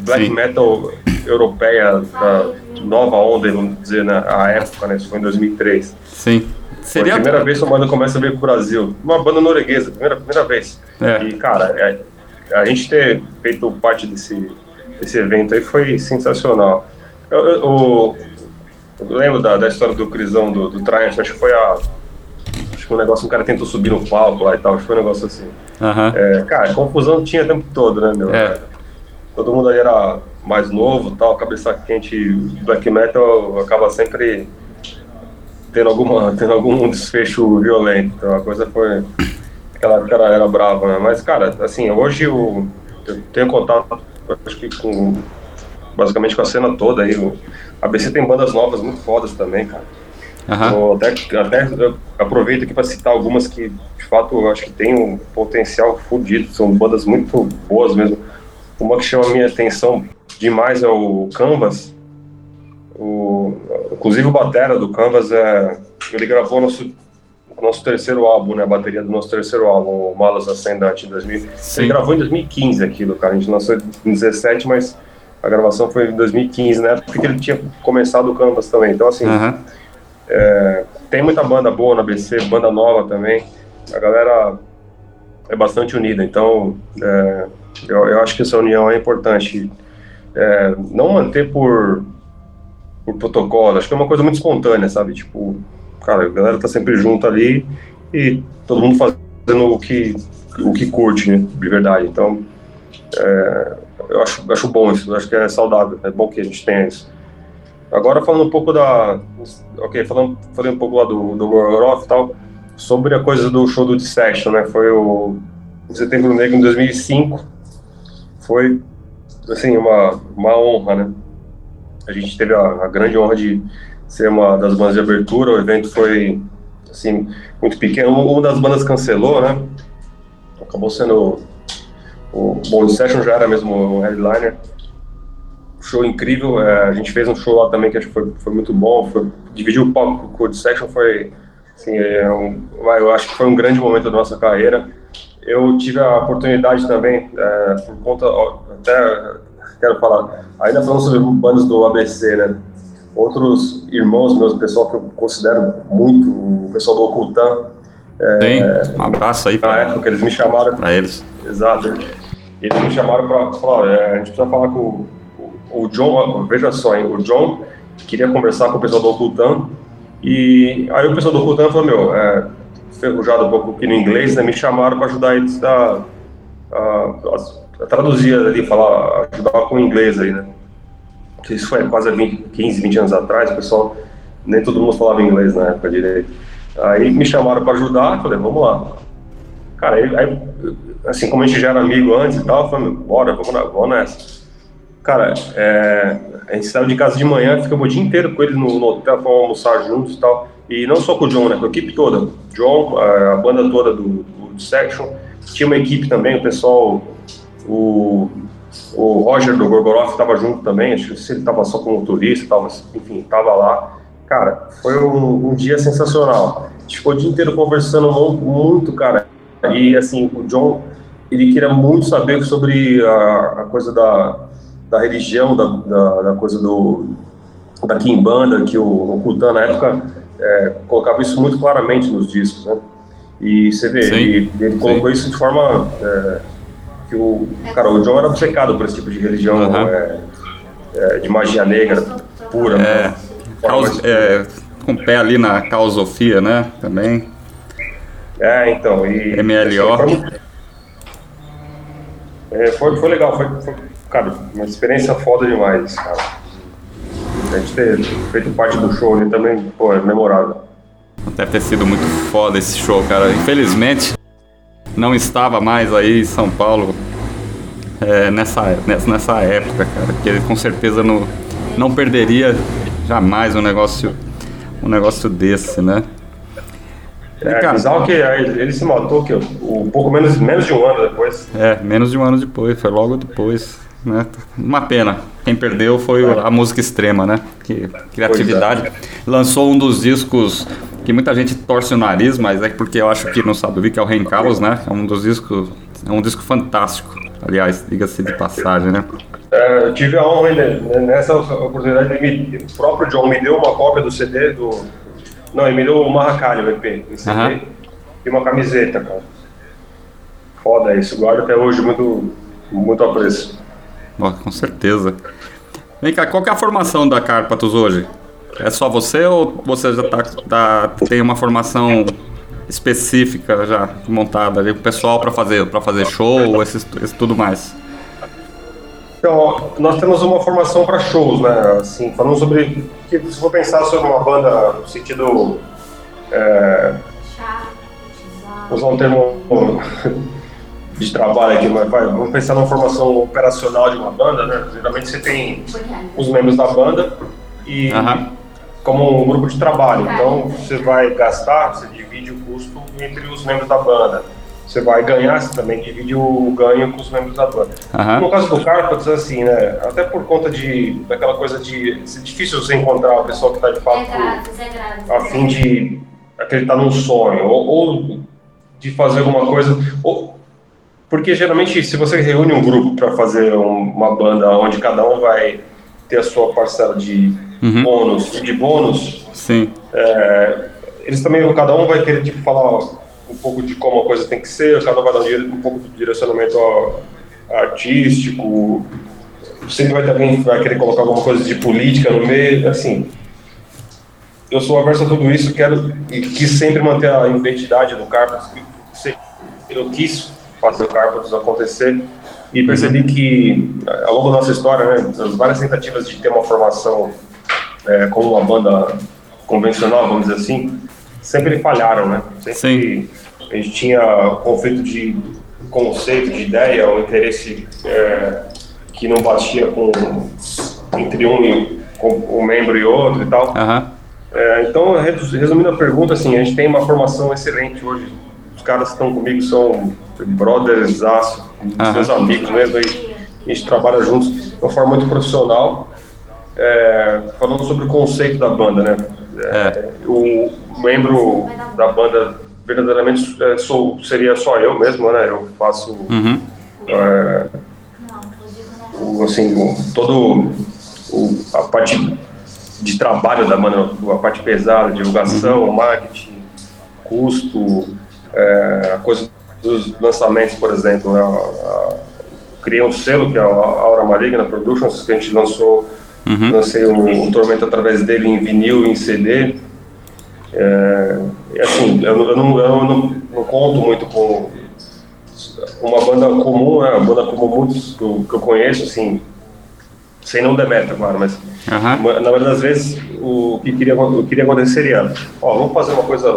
black Sim. metal europeia da nova onda, vamos dizer, na né, época, né? Isso foi em 2003. Sim. Seria Foi a primeira vez que uma banda começa a vir pro Brasil. Uma banda norueguesa, primeira, primeira vez. É. E, cara, é, a gente ter feito parte desse, desse evento aí foi sensacional. Eu, eu, eu, lembro da, da história do Crisão, do, do Triumph, acho que foi a. Acho que um negócio, um cara tentou subir no palco lá e tal, acho que foi um negócio assim. Uhum. É, cara, confusão tinha o tempo todo, né, meu? É. Todo mundo aí era mais novo tal, cabeça quente, black metal acaba sempre tendo, alguma, tendo algum desfecho violento. Então a coisa foi. Aquela época era, era brava, né? Mas, cara, assim, hoje eu, eu tenho contato, acho que com. Basicamente com a cena toda aí. O ABC tem bandas novas muito fodas também, cara. Uhum. até, até aproveito aqui para citar algumas que, de fato, eu acho que tem um potencial fodido. São bandas muito boas mesmo. Uma que chama a minha atenção demais é o Canvas, o, inclusive o batera do Canvas, é, ele gravou nosso nosso terceiro álbum, né, a bateria do nosso terceiro álbum, o Malas Ascendante, em 2000. Sim. Ele gravou em 2015 aquilo, cara. A gente lançou em 2017, mas a gravação foi em 2015, né? Porque ele tinha começado o Canvas também. Então, assim, uhum. é, tem muita banda boa na BC, banda nova também. A galera é bastante unida. Então, é, eu, eu, acho que essa união é importante. É, não manter por por protocolo. Acho que é uma coisa muito espontânea, sabe? Tipo, cara, a galera tá sempre junto ali e todo mundo fazendo o que, o que curte, né? De verdade. Então, é, eu acho, acho bom isso, acho que é saudável, é bom que a gente tenha isso. Agora falando um pouco da. Ok, falando, falei um pouco lá do, do Gorgoroth e tal, sobre a coisa do show do Dissection, né? Foi o Setembro Negro em 2005. Foi, assim, uma, uma honra, né? A gente teve a, a grande honra de ser uma das bandas de abertura. O evento foi, assim, muito pequeno. Uma das bandas cancelou, né? Acabou sendo. O Bom Session já era mesmo o headliner show incrível. É, a gente fez um show lá também que acho que foi, foi muito bom. Foi, dividir o palco com o Code Section foi, assim, é um, eu acho que foi um grande momento da nossa carreira. Eu tive a oportunidade também, é, por conta, até quero falar, ainda falando sobre bandas do ABC, né? Outros irmãos meus, pessoal que eu considero muito, o pessoal do Ocultan. É, Sim, um abraço aí para época eles me chamaram. Para eles. Exato. Eles me chamaram para falar, é, a gente precisa falar com o John, veja só, hein, o John queria conversar com o pessoal do Ocultan, e aí o pessoal do Ocultan falou, meu, é, ferrujado um pouco aqui no inglês, né, me chamaram para ajudar eles a, a, a, traduzir ali, falar, ajudar com o inglês aí, né. Isso foi quase 20, 15, 20 anos atrás, o pessoal, nem todo mundo falava inglês na época direito. Aí me chamaram para ajudar, falei, vamos lá. Cara, aí, aí, assim, como a gente já era amigo antes e tal, eu falei, bora, vamos, vamos nessa. Cara, é, a gente saiu de casa de manhã, ficamos o dia inteiro com eles no, no hotel, fomos almoçar juntos e tal. E não só com o John, né? Com a equipe toda. John, a, a banda toda do, do Section. Tinha uma equipe também, o pessoal, o, o Roger do Gorgoroth estava junto também, acho que se ele estava só como turista tal, mas enfim, estava lá. Cara, foi um, um, dia sensacional. A gente ficou o dia inteiro conversando muito, cara. E assim, o John, ele queria muito saber sobre a, a coisa da, da religião, da, da, da coisa do da Kimbanda, que o, o Kutan na época é, colocava isso muito claramente nos discos, né? E você vê, sim, ele, ele colocou isso de forma é, que o cara, o John era obcecado por esse tipo de religião uhum. é, é, de magia negra pura. É, né? caos, é, com o pé ali na caosofia, né? Também. É, então. E, MLO. Assim, foi, é, foi, foi legal, foi, foi cara, uma experiência foda demais, cara. A gente ter feito parte do show ali também, pô, é memorável. Deve ter sido muito foda esse show, cara. Infelizmente, não estava mais aí em São Paulo é, nessa, nessa, nessa época, cara. Porque ele com certeza não, não perderia jamais um negócio, um negócio desse, né? É, cara, bizarro que ele se matou que um pouco menos, menos de um ano depois. É, menos de um ano depois, foi logo depois. Né? Uma pena. Quem perdeu foi a música extrema, né? Que criatividade. É. Lançou um dos discos que muita gente torce o nariz, mas é porque eu acho que não sabe o que é o Rain Carlos, né? É um dos discos, é um disco fantástico. Aliás, diga-se de passagem, né? É, eu tive a honra né, nessa oportunidade, me, o próprio John me deu uma cópia do CD do. Não, ele me deu o Marracalho, o EP, o CD, uh -huh. e uma camiseta, cara. Foda isso, guardo até hoje muito, muito apreço. Oh, com certeza. Vem cá, qual é a formação da Carpatos hoje? É só você ou você já tá, tá tem uma formação específica já montada ali, o pessoal para fazer para fazer show, esse, esse tudo mais? Então, nós temos uma formação para shows, né? Assim, falando sobre. Se for pensar sobre uma banda no sentido. É, usar um termo <laughs> de trabalho aqui, mas vai, vamos pensar numa formação operacional de uma banda, né? Geralmente você tem os membros da banda e uhum. Como um grupo de trabalho. Então você vai gastar, você divide o custo entre os membros da banda. Você vai ganhar, você também divide o ganho com os membros da banda. Uhum. No caso do Carpets, assim, né? Até por conta de daquela coisa de é difícil você encontrar o pessoal que está de fato é a fim de acreditar num sonho ou, ou de fazer alguma coisa. Ou, porque geralmente, se você reúne um grupo para fazer um, uma banda onde cada um vai ter a sua parcela de uhum. bônus e de bônus, Sim. É, eles também, cada um vai querer tipo, falar um pouco de como a coisa tem que ser, cada um vai dar um, pouco de direcionamento artístico, sempre vai ter alguém que vai querer colocar alguma coisa de política no meio, assim. Eu sou averso a tudo isso, quero e quis sempre manter a identidade do Carpas, eu quis fazer o Carpathos acontecer e percebi que ao longo da nossa história, né, as várias tentativas de ter uma formação é, como uma banda convencional, vamos dizer assim, sempre falharam, né? Sempre a gente tinha conflito de conceito, de ideia, um interesse é, que não batia com entre um, com um membro e outro e tal. Aham. É, então, resumindo a pergunta, assim, a gente tem uma formação excelente hoje. Os caras que estão comigo são brothers, aço, Aham. meus amigos mesmo, e a gente trabalha juntos de uma forma muito profissional. É, falando sobre o conceito da banda, né? É, O membro da banda verdadeiramente é, sou, seria só eu mesmo, né? Eu faço Uhum. é, o, assim, o- todo o, a parte de trabalho da banda, a parte pesada, divulgação, marketing, custo, é, a coisa dos lançamentos, por exemplo, né? Criei um selo que é a Aura Maligna Productions, que a gente lançou, lancei um, um Tormento através dele em vinil e em CD. É, assim, eu, não- eu não, eu não, não conto muito com uma banda comum, né? Uma banda como muitos que eu, que eu conheço, assim, sem não demeta, claro, mas uma- na maioria das vezes o que queria, o que queria acontecer seria, ó, vamos fazer uma coisa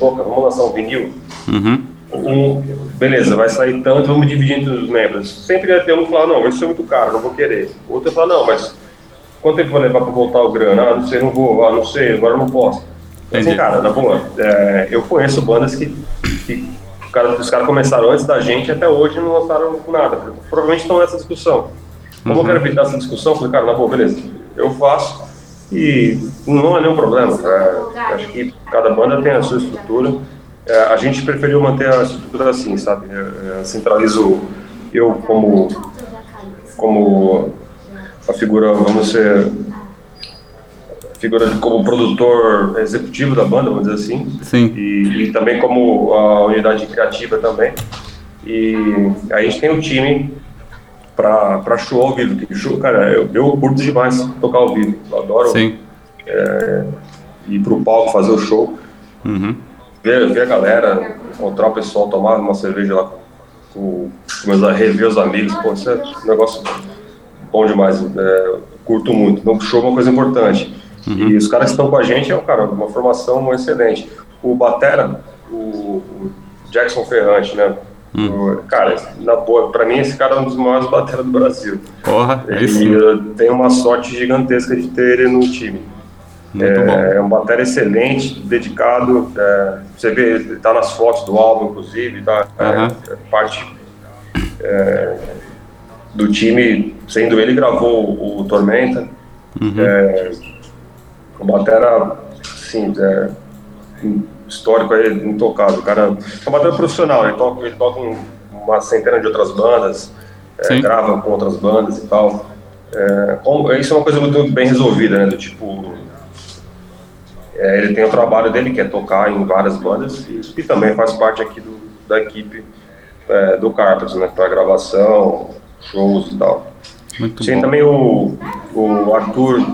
louca, vamos lançar um vinil, Uhum. um, beleza, vai sair tanto, vamos dividir entre os membros. Sempre ia ter um que falar, não, isso é muito caro, não vou querer. Outro falar, não, mas quanto tempo vai levar para voltar o grana? Ah, não sei, não vou, ah, não sei, agora não posso. Entendi. Assim, cara, na boa, é, eu conheço bandas que, que cara- os caras começaram antes da gente até hoje não lançaram nada. Provavelmente estão nessa discussão. Como eu quero evitar essa discussão, falei, cara, na boa, beleza, eu faço e não é nenhum problema. É, acho que cada banda tem a sua estrutura. É, a gente preferiu manter a estrutura assim, sabe? É, centralizo eu como, como a figura, vamos ser, figura como produtor executivo da banda, vamos dizer assim. Sim. E, e também como a unidade criativa também. E a gente tem um time pra, pra show ao vivo. Que show, cara, eu, eu curto demais tocar ao vivo. Eu adoro Sim. ir pro palco fazer o show, Uhum. ver, ver a galera, encontrar o pessoal, tomar uma cerveja lá com, com meus, rever os amigos. Pô, isso é um negócio bom demais. É, curto muito. Então, show é uma coisa importante. E os caras que estão com a gente é, cara, uma formação excelente. O Batera, o, o Jackson Ferrante, né? O- cara, na boa, pra mim esse cara é um dos maiores bateras do Brasil. Porra, E sim. eu tenho uma sorte gigantesca de ter ele no time. Muito bom. É, é um batera excelente, dedicado. é, você vê, tá nas fotos do álbum, inclusive, tá? é, Aham. é parte é, do time, sendo ele gravou o, Tormenta. Uhum. É, o batera, sim, é, histórico aí, intocável. O cara é um batera profissional, ele toca, ele toca em uma centena de outras bandas, é, grava com outras bandas e tal. É, como- isso é uma coisa muito bem resolvida, né? Do tipo, é, ele tem o trabalho dele, que é tocar em várias bandas, e, e também faz parte aqui do, da equipe é, do Carpets, né? Para gravação, shows e tal. Muito Tem bom. também o, o Arthur,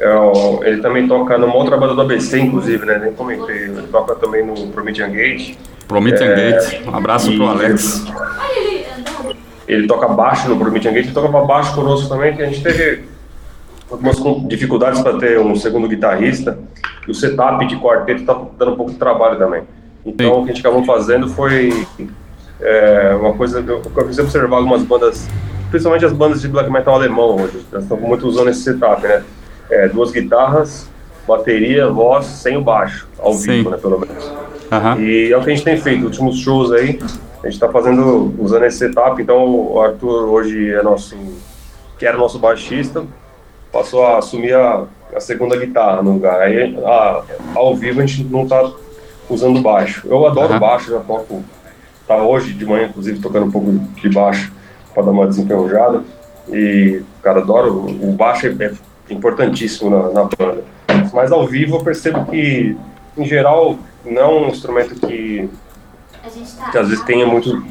é, ele também toca numa outra banda do ABC, inclusive, né? Nem comentei, ele toca também no Promethean Gate. Promethean É, Gate. Um abraço pro e- Alex. Ele toca baixo no Promethean Gate, ele toca baixo conosco também, que a gente teve algumas dificuldades para ter um segundo guitarrista, e o setup de quarteto tá dando um pouco de trabalho também. Então, Sim. o que a gente acabou fazendo foi é, uma coisa, eu, eu fiz observar algumas bandas, principalmente as bandas de black metal alemão hoje, elas estão muito usando esse setup, né? É, duas guitarras, bateria, voz, sem o baixo, ao Sim. vivo, né, pelo menos. Aham. E é o que a gente tem feito, últimos shows aí, a gente tá fazendo, usando esse setup, então o Arthur hoje é nosso, que era nosso baixista, passou a assumir a, a segunda guitarra no lugar. Aí, a- ao vivo, a gente não tá usando baixo. Eu adoro Aham. baixo, já toco, tá hoje de manhã, inclusive, tocando um pouco de baixo para dar uma desenferrujada. E, cara, adoro, o baixo é, é importantíssimo na, na banda. Mas ao vivo eu percebo que, em geral, não é um instrumento que, que às vezes tenha muito,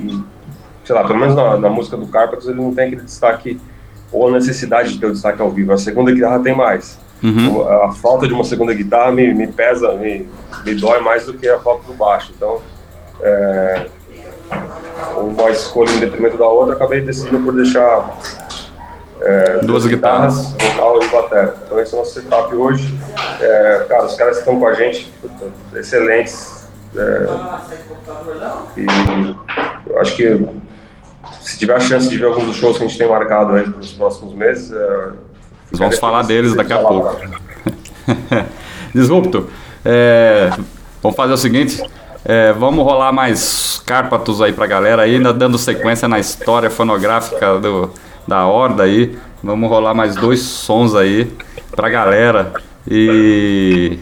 sei lá, pelo menos na, na música do Carpenters ele não tem aquele destaque ou a necessidade de ter o destaque ao vivo. A segunda guitarra tem mais. Uhum. A falta de uma segunda guitarra me, me pesa, me, me dói mais do que a falta do baixo. Então, é, uma escolha em detrimento da outra, acabei decidindo por deixar É, Duas guitarras. vocal e bateria. Então esse é o nosso setup hoje. É, cara, os caras que estão com a gente, excelentes. É, e eu acho que se tiver a chance de ver alguns dos shows que a gente tem marcado aí nos próximos meses, é, vamos falar deles daqui a pouco. <laughs> Disrupto, é, vamos fazer o seguinte. É, vamos rolar mais cárpatos aí pra galera ainda dando sequência na história fonográfica do, da Horda aí. Vamos rolar mais dois sons aí pra galera. E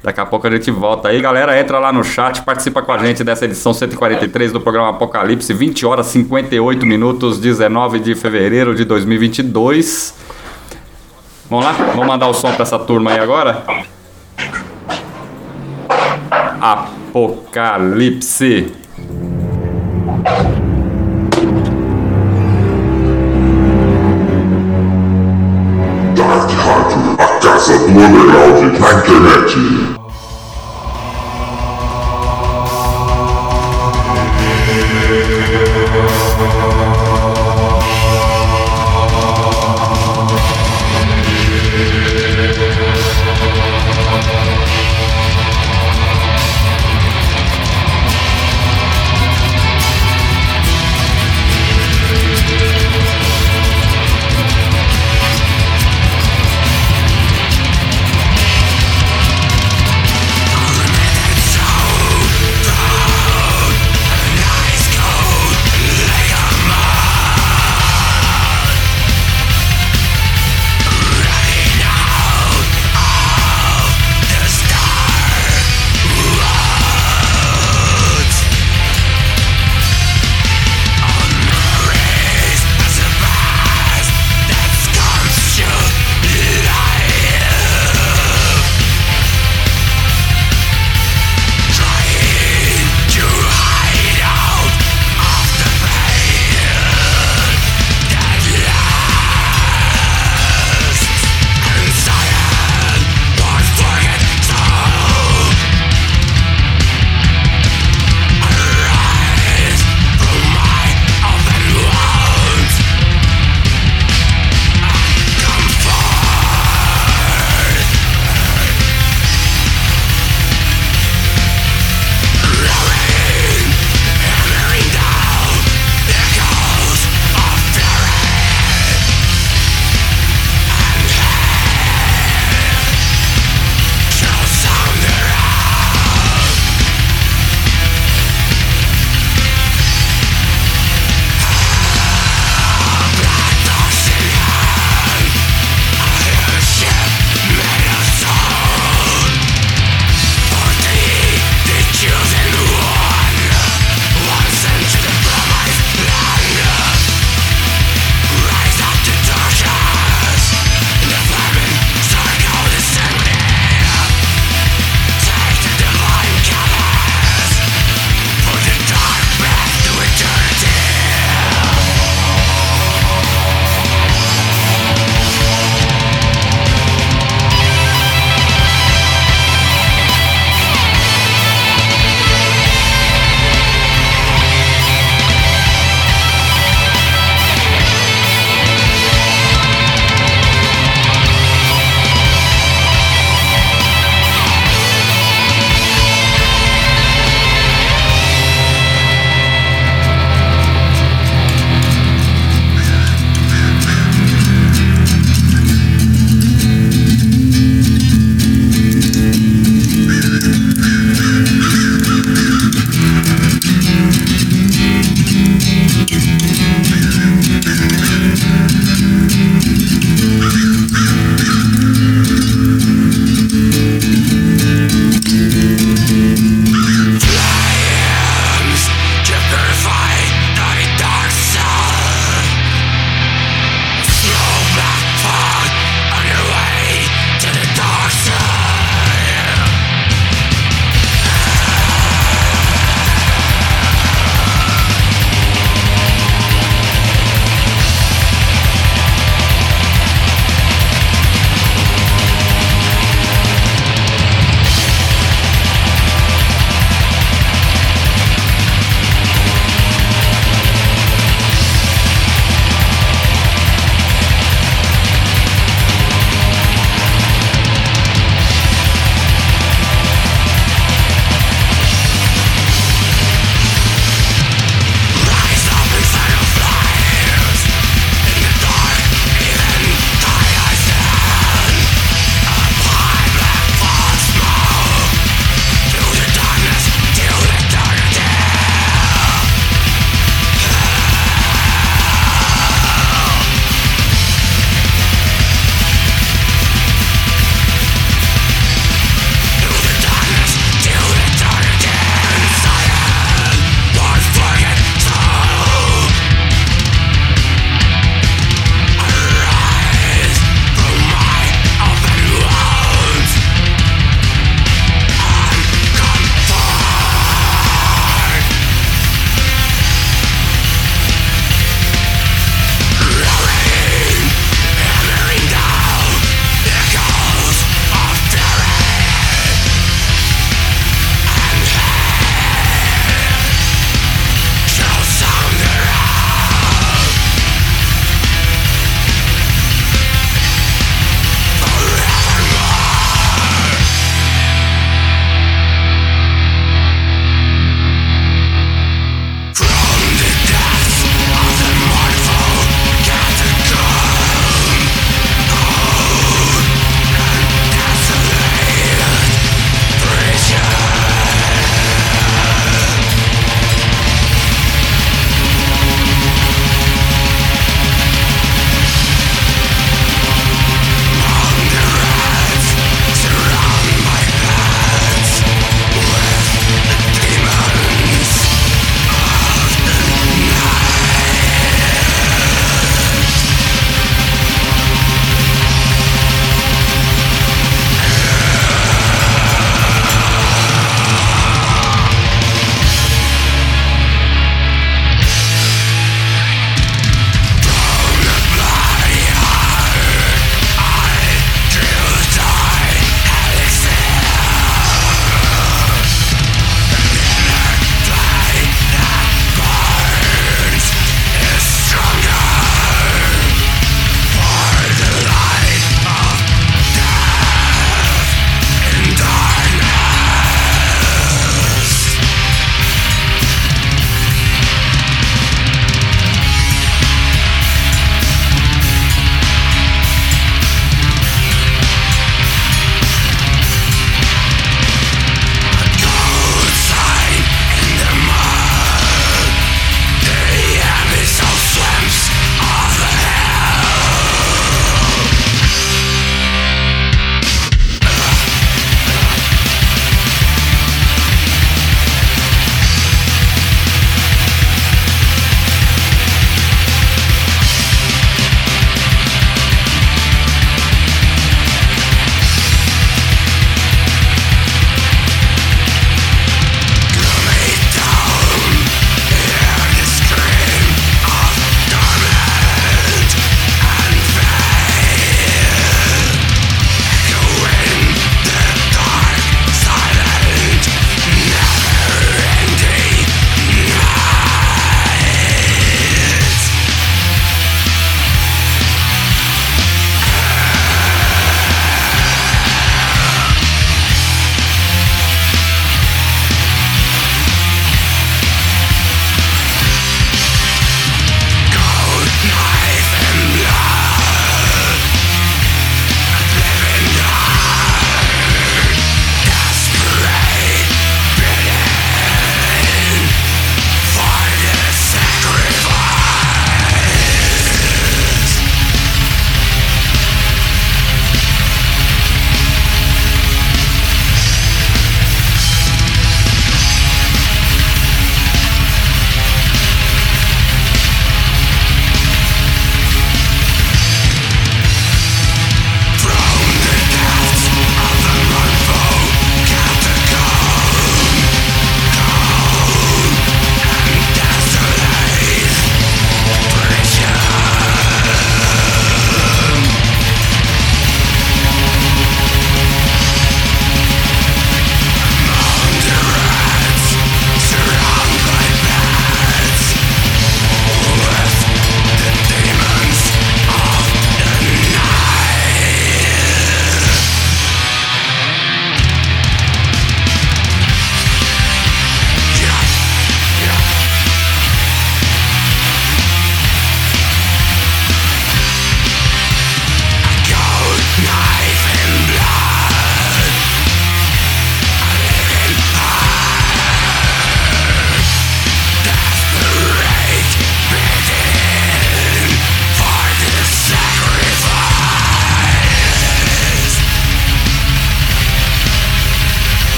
daqui a pouco a gente volta aí. Galera, entra lá no chat, participa com a gente dessa edição 143 do programa Apocalipse, 20 horas 58 minutos, 19 de fevereiro de 2022. Vamos lá? Vamos mandar o som pra essa turma aí agora? Apocalipse. Dark Rádio, a casa do underground na internet.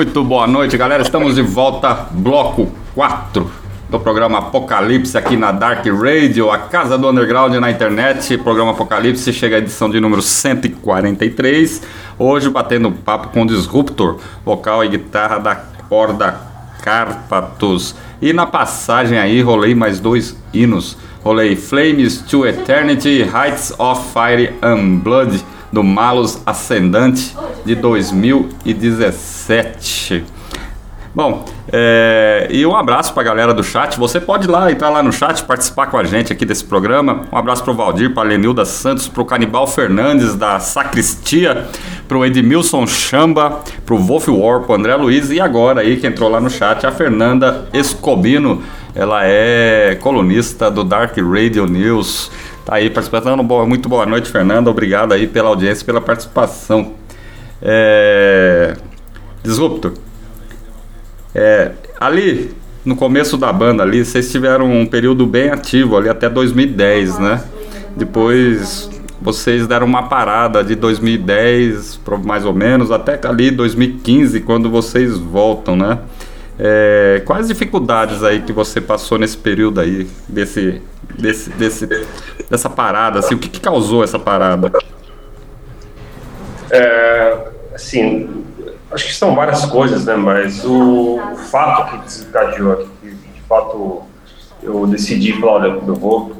Muito boa noite, galera. Estamos de volta, bloco 4 do programa Apocalipse aqui na Dark Radio, a casa do underground na internet. Programa Apocalipse chega à edição de número 143. Hoje batendo papo com o Disruptor, vocal e guitarra da Horda Carpatos. E na passagem aí rolei mais dois hinos. Rolei Flames to Eternity, Heights of Fire and Blood do Malus Ascendante de 2017. Bom, é, e um abraço para a galera do chat. Você pode ir lá, entrar lá no chat, participar com a gente aqui desse programa. Um abraço para o Valdir, para a Lenilda Santos, para o Canibal Fernandes da Sacristia, para o Edmilson Chamba, para o Wolf War, para André Luiz e agora aí que entrou lá no chat, a Fernanda Escobino. Ela é colunista do Dark Radio News. Tá aí participando. Muito boa noite, Fernanda. Obrigado aí pela audiência, pela participação. É... Disruptor. É, ali, no começo da banda ali, vocês tiveram um período bem ativo ali até 2010, né? Depois vocês deram uma parada de 2010, mais ou menos, até ali 2015, quando vocês voltam, né? É, quais dificuldades aí que você passou nesse período aí, desse, desse, desse, dessa parada, assim, o que, que causou essa parada? É, assim, Acho que são várias coisas, né? Mas o fato que desencadeou aqui, que de fato eu decidi falar, olha, eu vou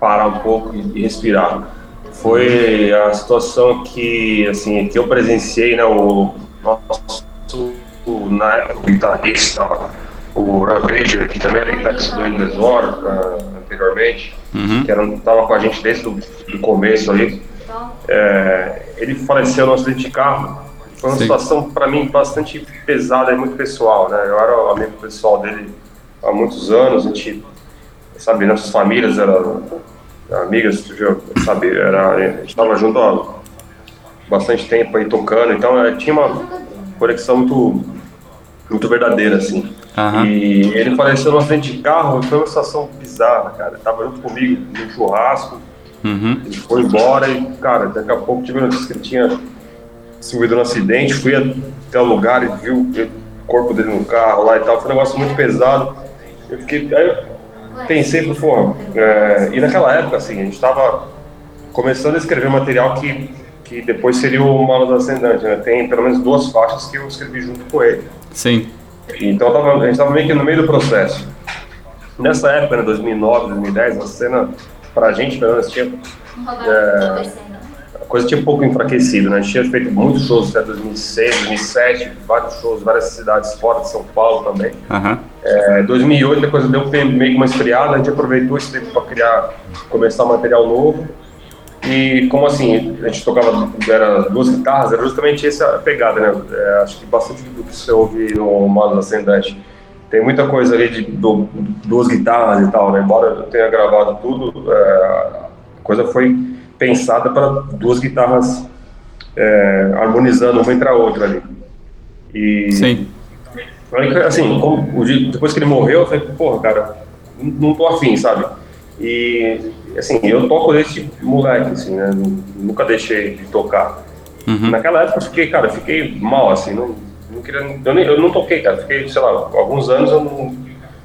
parar um pouco e respirar. Foi a situação que, assim, que eu presenciei, né? O nosso, na época, o guitarrista, o Ravager, que também era guitarrista do Endlessor uh, anteriormente, uhum. que estava com a gente desde o do começo ali. É, ele faleceu no acidente de carro foi uma Sim. situação, para mim, bastante pesada e muito pessoal, né? Eu era amigo pessoal dele há muitos anos, a gente, sabe, nossas famílias eram amigas, sabe, era, a gente estava junto há bastante tempo aí tocando, então é, tinha uma conexão muito, muito verdadeira, assim. Uhum. E ele faleceu no acidente de carro e foi uma situação bizarra, cara. Ele tava junto comigo no churrasco, uhum. ele foi embora e, cara, daqui a pouco tive notícia que ele tinha se envolvido no acidente, fui até o lugar e vi o corpo dele no carro lá e tal, foi um negócio muito pesado. Eu fiquei, aí eu pensei, pô, é, e naquela época, assim, a gente estava começando a escrever material que, que depois seria o Malas Ascendente, né? Tem pelo menos duas faixas que eu escrevi junto com ele. Sim. Então tava, a gente estava meio que no meio do processo. Nessa época, né, 2009, 2010, a cena, pra gente, pelo menos, tinha... É, coisa tinha um pouco enfraquecido, né? A gente tinha feito muitos shows até 2006, 2007, vários shows, várias cidades fora de São Paulo também. Uhum. É, 2008 a coisa deu meio que uma esfriada, a gente aproveitou esse tempo para criar, começar material novo. E como assim, a gente tocava, era duas guitarras, era justamente essa pegada, né? É, acho que bastante do que você ouve no Modo Ascendente. Tem muita coisa ali de do, duas guitarras e tal, né? Embora eu tenha gravado tudo, é, a coisa foi pensada para duas guitarras é, harmonizando uma entre a outra ali. E, Sim. Assim, como, depois que ele morreu, eu falei, porra, cara, não tô afim, sabe? E, assim, eu toco desse moleque, assim, né? Nunca deixei de tocar. Uhum. Naquela época eu fiquei, cara, fiquei mal, assim, não, não queria, eu, nem, eu não toquei, cara, fiquei, sei lá, alguns anos eu não,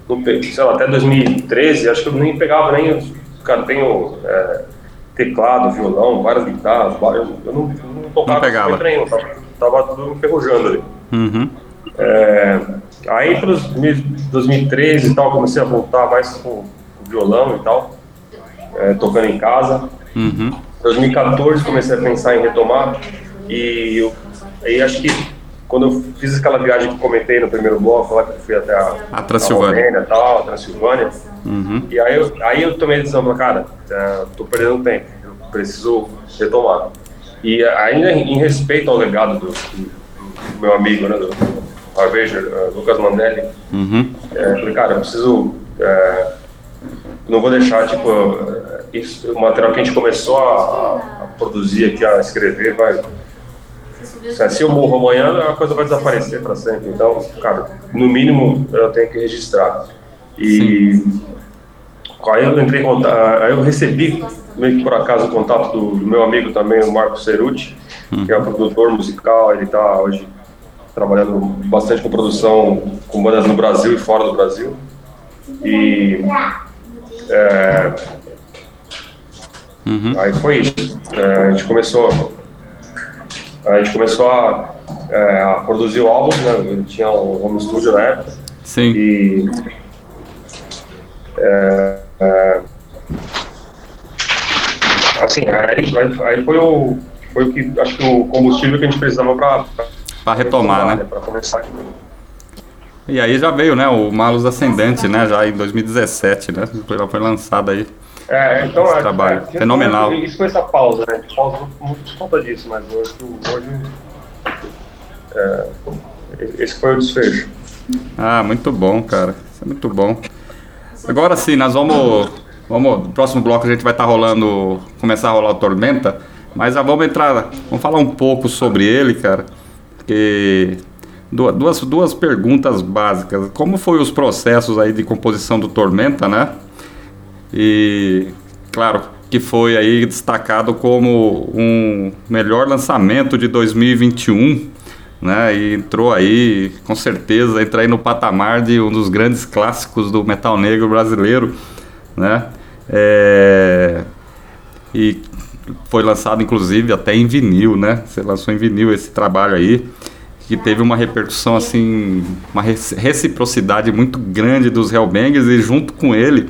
não sei lá, até 2013, acho que eu nem pegava nem, cara, tenho... É, teclado, violão, várias guitarras, várias, eu não, não tocava não pegava. nenhum, tava, tava tudo enferrujando ali. Uhum. É, aí, para 2013 e tal, comecei a voltar mais com o violão e tal, é, tocando em casa. Uhum. 2014 comecei a pensar em retomar e eu, aí acho que quando eu fiz aquela viagem que comentei no primeiro bloco, lá que eu fui até a, a Transilvânia, a tal, a Transilvânia, uhum. e aí eu, aí eu tomei a decisão, cara, é, tô perdendo tempo, eu preciso retomar. E ainda em respeito ao legado do, do, do meu amigo, né, do Harveja, uh, Lucas Mandelli, uhum. é, falei, cara, eu preciso, é, não vou deixar, tipo, isso, o material que a gente começou a, a produzir aqui, a escrever, vai se eu morro amanhã, a coisa vai desaparecer para sempre. Então, cara, no mínimo eu tenho que registrar. E aí eu entrei em contato, aí eu recebi, meio que por acaso, o contato do, do meu amigo também, o Marco Ceruti, hum. que é um produtor musical, ele está hoje trabalhando bastante com produção com bandas no Brasil e fora do Brasil. E é, aí foi isso. É, a gente começou a gente começou a, é, a produzir o álbum, né? Eu tinha um home studio na época. Sim. E é, é, assim, aí, aí, aí foi o foi o que acho que o combustível que a gente precisava para Pra retomar, né? Para começar. E aí já veio, né, o Malus Ascendente, né, já em 2017, né, foi, foi lançado aí. É, então Esse é, trabalho. é, Fenomenal. Isso com essa pausa, né? Pausa muito por conta disso, mas hoje, hoje é, esse foi o desfecho. Ah, muito bom, cara, isso é muito bom. Agora sim, nós vamos, vamos, no próximo bloco a gente vai estar rolando, começar a rolar o Tormenta, mas já vamos entrar, vamos falar um pouco sobre ele, cara, porque duas, duas perguntas básicas. Como foi os processos aí de composição do Tormenta, né? E claro que foi aí destacado como um melhor lançamento de 2021, né? E entrou aí, com certeza, entra aí no patamar de um dos grandes clássicos do metal negro brasileiro, né? É, E foi lançado inclusive até em vinil, né? Você lançou em vinil esse trabalho aí que teve uma repercussão assim, uma reci- reciprocidade muito grande dos Hellbangers e junto com ele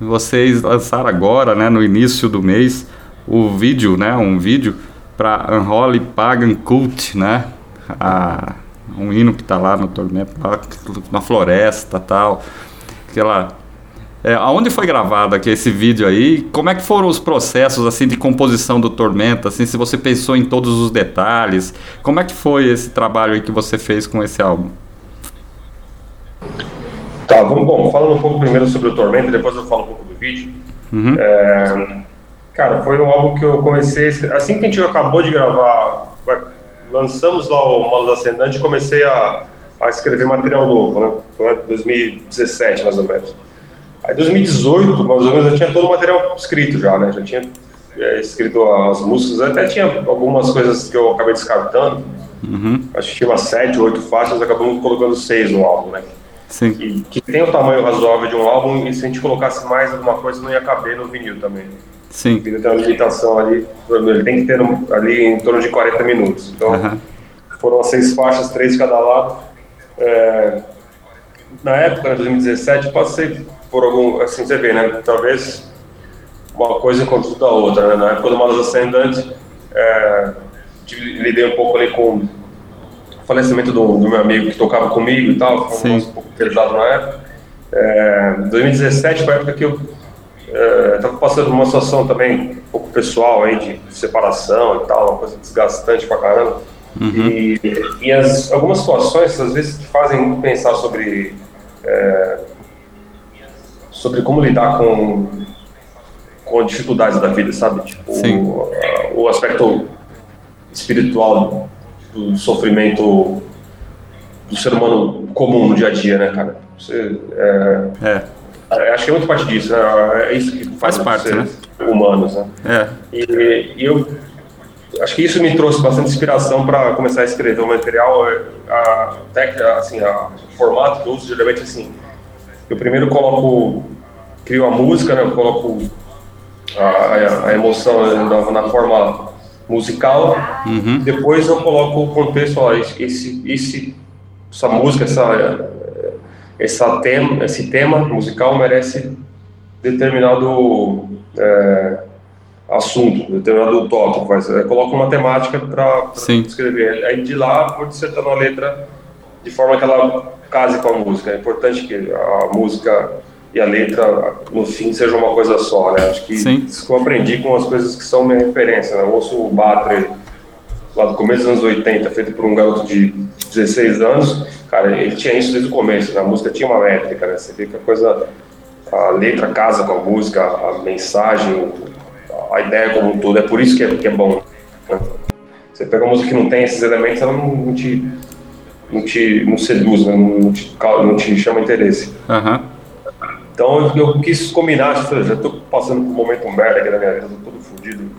vocês lançaram agora, né, no início do mês, o vídeo, né, um vídeo para Unholy Pagan Cult, né, a, um hino que tá lá no tormento, na floresta, tal, aquela é, aonde foi gravado aqui esse vídeo aí? Como é que foram os processos assim de composição do Tormenta? Assim, se você pensou em todos os detalhes, como é que foi esse trabalho aí que você fez com esse álbum? Tá, vamos, bom, falando um pouco primeiro sobre o Tormenta, depois eu falo um pouco do vídeo. Uhum. É, cara, foi um álbum que eu comecei, assim que a gente acabou de gravar, lançamos lá o Malos Ascendante, comecei a, a escrever material novo, né? Foi em 2017, mais ou menos. Aí 2018, mais ou menos, eu tinha todo o material escrito já, né? Já tinha é, escrito as músicas, até tinha algumas coisas que eu acabei descartando. Uhum. Acho que tinha umas sete, oito faixas, acabamos colocando seis no álbum, né? Sim. E que tem o tamanho razoável de um álbum, e se a gente colocasse mais alguma coisa, não ia caber no vinil também. Sim. O vinil tem uma limitação ali, ele tem que ter um- ali em torno de 40 minutos. Então, Aham. foram as seis faixas, três de cada lado. É, na época, em 2017, passei por algum, assim, você vê, né? Talvez uma coisa encontrou da outra, né? Na época do Malas Ascendante, é, tive- lidei um pouco ali com o falecimento do, do meu amigo que tocava comigo e tal, foi um pouco pesado na época. É, 2017 foi a época que eu estava passando por uma situação também um pouco pessoal aí de separação e tal, uma coisa desgastante pra caramba. E, e as, algumas situações às vezes te fazem pensar sobre é, sobre como lidar com com dificuldades da vida, sabe? Tipo, Sim. o, o aspecto espiritual do sofrimento do ser humano comum no dia a dia, né, cara? Você, é, É. é, acho que é muito parte disso, né? É isso que Faz faz, parte, seres humanos, né? É. E, e eu acho que isso me trouxe bastante inspiração para começar a escrever o material. A, técnica, assim, a, o formato que eu uso geralmente assim. Eu primeiro coloco, crio a música, né? Eu coloco a, a, emoção na, na forma musical. Uhum. Depois eu coloco o contexto, ó, esse, esse, essa música, essa, essa tema, esse tema musical merece determinado é, assunto, determinado tópico. Mas, eu coloco uma temática para escrever. Aí de lá vou dissertando a letra de forma que ela case com a música. É importante que a música e a letra, no fim, sejam uma coisa só, né? Acho que Sim. isso que eu aprendi com as coisas que são minha referência, né? Eu ouço o Batre lá do começo dos anos 80, feito por um garoto de 16 anos, cara, ele tinha isso desde o começo, né? a música tinha uma métrica, né? Você vê que a coisa, a letra casa com a música, a mensagem, a ideia como um todo, é por isso que é, que é bom. né? Você pega uma música que não tem esses elementos, ela não, te, não te não seduz, né? não, te, não te chama interesse. Aham. Então eu, quis combinar, já estou passando por um momento merda aqui na minha vida, tô todo fodido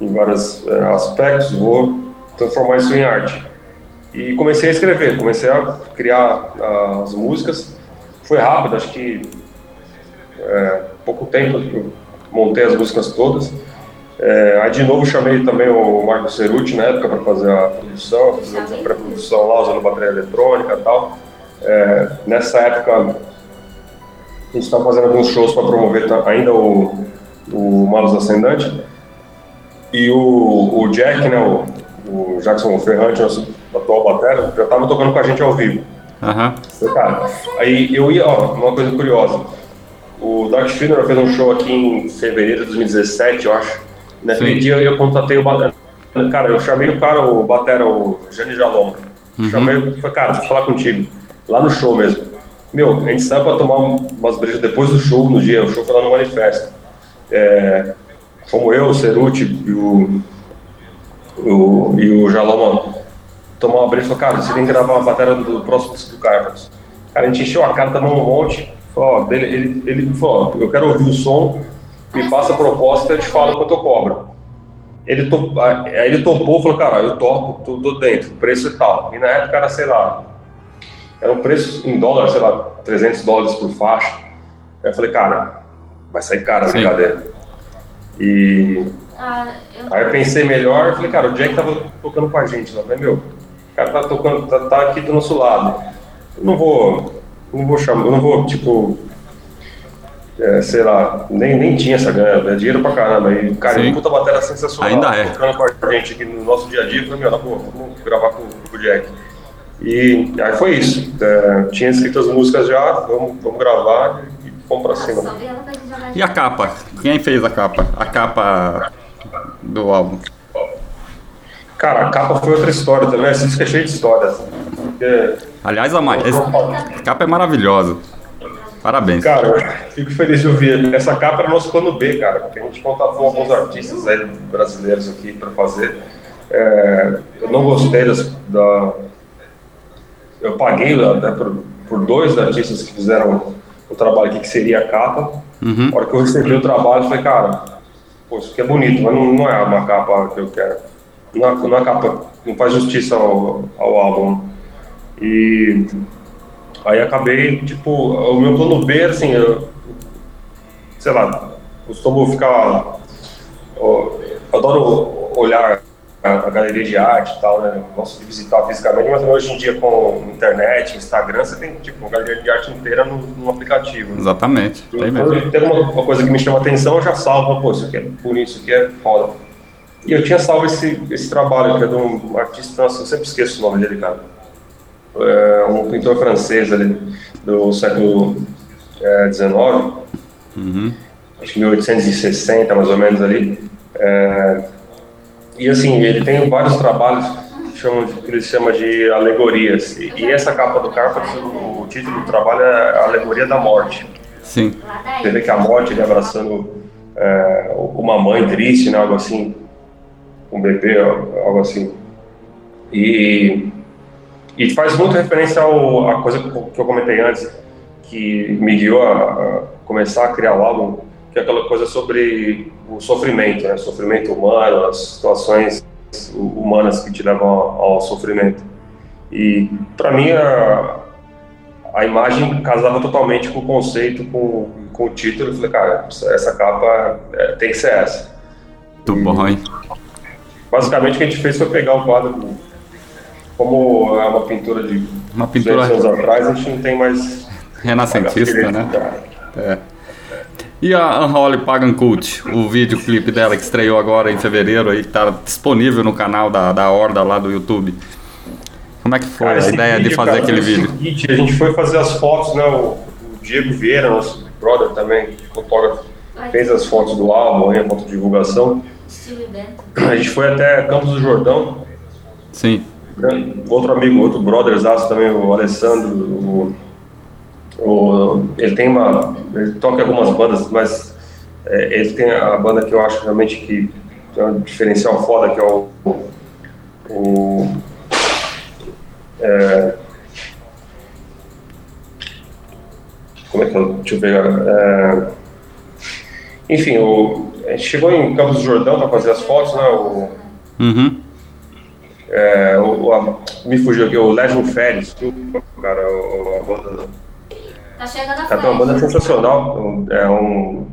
em vários eh, aspectos, vou transformar isso em arte. E comecei a escrever, comecei a criar uh, as músicas. Foi rápido, acho que é, pouco tempo eu montei as músicas todas. É, aí de novo chamei também o Marco Ceruti na época para fazer a produção, fazer a pré-produção lá usando bateria eletrônica e tal. É, nessa época a gente estava fazendo alguns shows para promover ainda o, o Malos Ascendante. E o, o Jack, né, o, o Jackson Ferrante, nosso atual batera, já estava tocando com a gente ao vivo. Uhum. Cara, aí eu ia, ó, uma coisa curiosa. O Dark Schreiner fez um show aqui em fevereiro de 2017, eu acho. Naquele Sim. dia eu contatei o Batera. Cara, eu chamei o cara, o Batera, o Jane Jalom. Uhum. Chamei falei, cara, deixa eu falar contigo. Lá no show mesmo. Meu, a gente saiu pra tomar umas brejas depois do show, no dia. O show foi lá no Manifesto. É, como eu, o Ceruti e o, o, e o Jaloma tomar uma breja e falou, cara, você tem que gravar uma bateria do próximo disco do Carpenters. Cara, a gente encheu a cara, tomou um monte. Falou, ó, ele, ele, ele falou, eu quero ouvir o som me passa a proposta eu te falo quanto eu cobro. Ele top, aí ele topou falou, cara, eu topo, tudo dentro, preço e tal. E na época era, sei lá, era um preço em dólar, sei lá, 300 dólares por faixa. Aí eu falei, cara, vai sair cara a brincadeira. E ah, eu... aí eu pensei melhor, falei, cara, o Jack tava tocando com a gente lá, falei, meu, o cara tá tocando, tá, tá aqui do nosso lado. Eu não vou, não vou chamar, eu não vou, tipo, é, sei lá, nem, nem tinha essa grana, é dinheiro pra caramba. E, cara, Sim. puta bateria sensacional. Ainda é. Tocando com a gente aqui no nosso dia a dia, falei, meu, tá bom, vamos gravar com, com o Jack. E aí foi isso. É, tinha escrito as músicas já, vamos, vamos gravar e vamos pra cima. E a capa? Quem fez a capa? A capa do álbum? Cara, a capa foi outra história também, esse disco é cheio de histórias. Porque... Aliás, a, a capa é maravilhosa. Parabéns. Cara, eu fico feliz de ouvir. Essa capa era nosso plano B, cara, porque a gente contatou alguns artistas aí brasileiros aqui para fazer. É, eu não gostei das, da. Eu paguei né, por, por dois artistas que fizeram o trabalho aqui, que seria a capa. Uhum. Na hora que eu recebi o trabalho, eu falei, cara, pô, isso aqui é bonito, mas não, não é uma capa que eu quero. Não é, não é capa, não faz justiça ao, ao álbum. E Aí acabei, tipo, o meu plano B, assim, eu, sei lá, costumo ficar. Eu adoro olhar a, galeria de arte e tal, né? Gosto de visitar fisicamente, mas hoje em dia com internet, Instagram, você tem tipo uma galeria de arte inteira no, no aplicativo. Exatamente. Tem mesmo. Tem uma, uma, coisa que me chama atenção, eu já salvo, pô, isso aqui é bonito, isso aqui é foda. E eu tinha salvo esse, esse trabalho, que é de um artista, nossa, eu sempre esqueço o nome dele, cara é, um pintor francês ali do século XIX, é, uhum. acho que 1860 mais ou menos ali. É, e assim, ele tem vários trabalhos que, chamam de, que ele chama de alegorias. E, e essa capa do Carpenter, o, o título do trabalho é a Alegoria da Morte. Sim. Você vê que a morte, ele abraçando é, uma mãe triste, né, algo assim, um bebê, algo assim. E e faz muito referência ao, à coisa que eu comentei antes, que me guiou a, a, começar a criar o álbum, que é aquela coisa sobre o sofrimento, né? Sofrimento humano, as situações humanas que te levam ao, ao sofrimento. E para mim a, a imagem casava totalmente com o conceito, com, com o título. Eu falei, cara, essa capa é, tem que ser essa. Muito bom, hein? Basicamente o que a gente fez foi pegar o quadro como é uma pintura de uma pintura anos atrás, a gente não tem mais renascentista, né? É. E a Unholy Pagan Cult, o videoclipe dela que estreou agora em fevereiro aí, que tá disponível no canal da, da Horda lá do YouTube. Como é que foi cara, a ideia vídeo, de fazer cara, aquele é vídeo? Seguinte, a gente foi fazer as fotos, né? O, o Diego Vieira, nosso brother também, fotógrafo, fez as fotos do álbum, a foto de divulgação. A gente foi até Campos do Jordão. Sim outro amigo, outro brothers também, o Alessandro, o, o, ele tem uma, ele toca algumas bandas, mas é, ele tem a banda que eu acho realmente que tem um diferencial foda, que é o, o é, como é que eu, deixa eu ver, é, enfim, o, a gente chegou em Campos do Jordão para fazer as fotos, né, o, uhum É, o, a- me fugiu aqui, o Legend Félix, cara, a banda. Tá chegando a Cara, tem uma banda sensacional. É um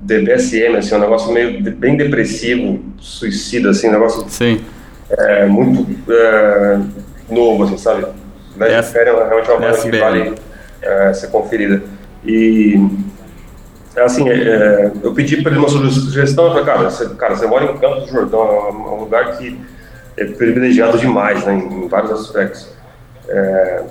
DBSM, assim, um negócio meio de- bem depressivo, suicida, assim, um negócio Sim. é, muito é, novo, assim, sabe? Legend S- Félix é realmente uma banda que vale é, ser conferida. E é assim, é, eu pedi para ele uma sugestão, eu falei, cara, você, cara, você mora em Campos do Jordão, é um um lugar que é privilegiado demais, né, em, em vários aspectos. É,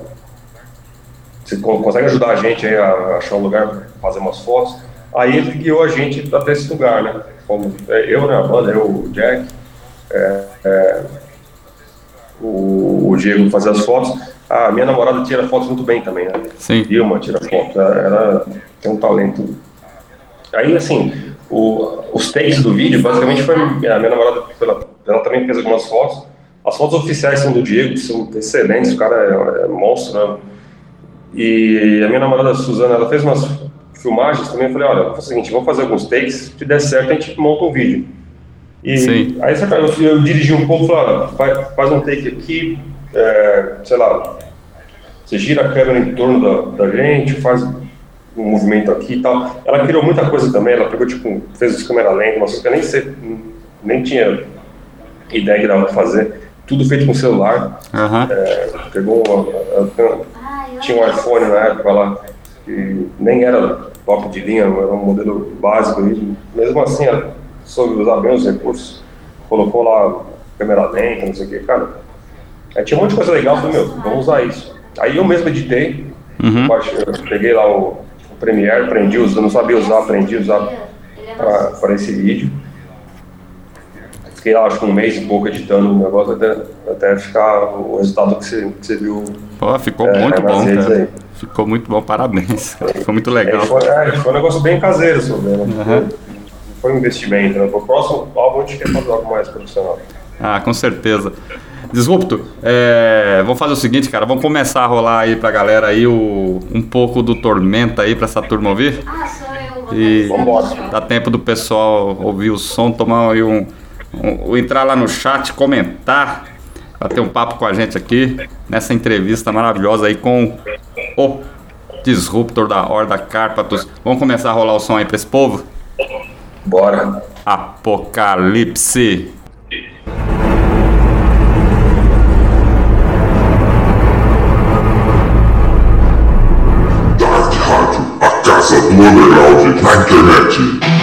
você con- consegue ajudar a gente a achar um lugar para fazer umas fotos? Aí ele guiou a gente até esse lugar, né? Fomos, é, eu, né, a banda, eu, o Jack, é, é, o, o Diego fazer as fotos. A minha namorada tira fotos muito bem também, né? Sim. Dilma tira foto, ela, tem um talento. Aí, assim, o- os takes do vídeo, basicamente foi a minha namorada, ela, ela também fez algumas fotos. As fotos oficiais são do Diego, que são excelentes, o cara é, é monstro, né? E a minha namorada Suzana, ela fez umas filmagens também. Eu falei: olha, o seguinte, vamos fazer alguns takes, se der certo, a gente monta um vídeo. E Sim. aí eu, eu dirigi um pouco, falei: olha, faz, um take aqui, é, sei lá, você gira a câmera em torno da, da gente, faz um movimento aqui e tal. Ela criou muita coisa também, ela pegou, tipo, fez câmera lenta, umas coisas que eu nem sei, nem tinha ideia que dava pra fazer. Tudo feito com celular. Aham. É, pegou uma, tinha um iPhone na época lá, que nem era top de linha, era um modelo básico. E mesmo assim, ela soube usar bem os recursos. Colocou lá câmera lenta, não sei o que, cara. Aí tinha um monte de coisa legal, eu falei, meu, vamos usar isso. Aí eu mesmo editei, Uhum. eu peguei lá o, o Premiere, aprendi usar, não sabia usar, aprendi a usar para esse vídeo. Fiquei lá, acho que um mês e pouco editando o negócio até, até ficar o resultado que você, que você viu. Pô, ficou É, muito bom, cara. aí. Ficou muito bom, parabéns. <laughs> cara. Ficou muito É, legal. foi, é, foi um negócio bem caseiro, sobre, né? Uhum. Não foi um investimento. Né? Pro próximo álbum a gente quer fazer algo mais profissional. Ah, com certeza. Disrupto, é, vamos fazer o seguinte, cara, vamos começar a rolar aí pra galera aí o, um pouco do Tormenta aí pra essa turma ouvir. Ah, sou eu. E Vambora. dá tempo do pessoal ouvir o som, tomar aí um, um- entrar lá no chat, comentar, bater um papo com a gente aqui nessa entrevista maravilhosa aí com o Disruptor da Horda Cárpatos. Vamos começar a rolar o som aí pra esse povo? Bora. Apocalipse. Dark Rádio, a casa do underground na internet.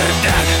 Of the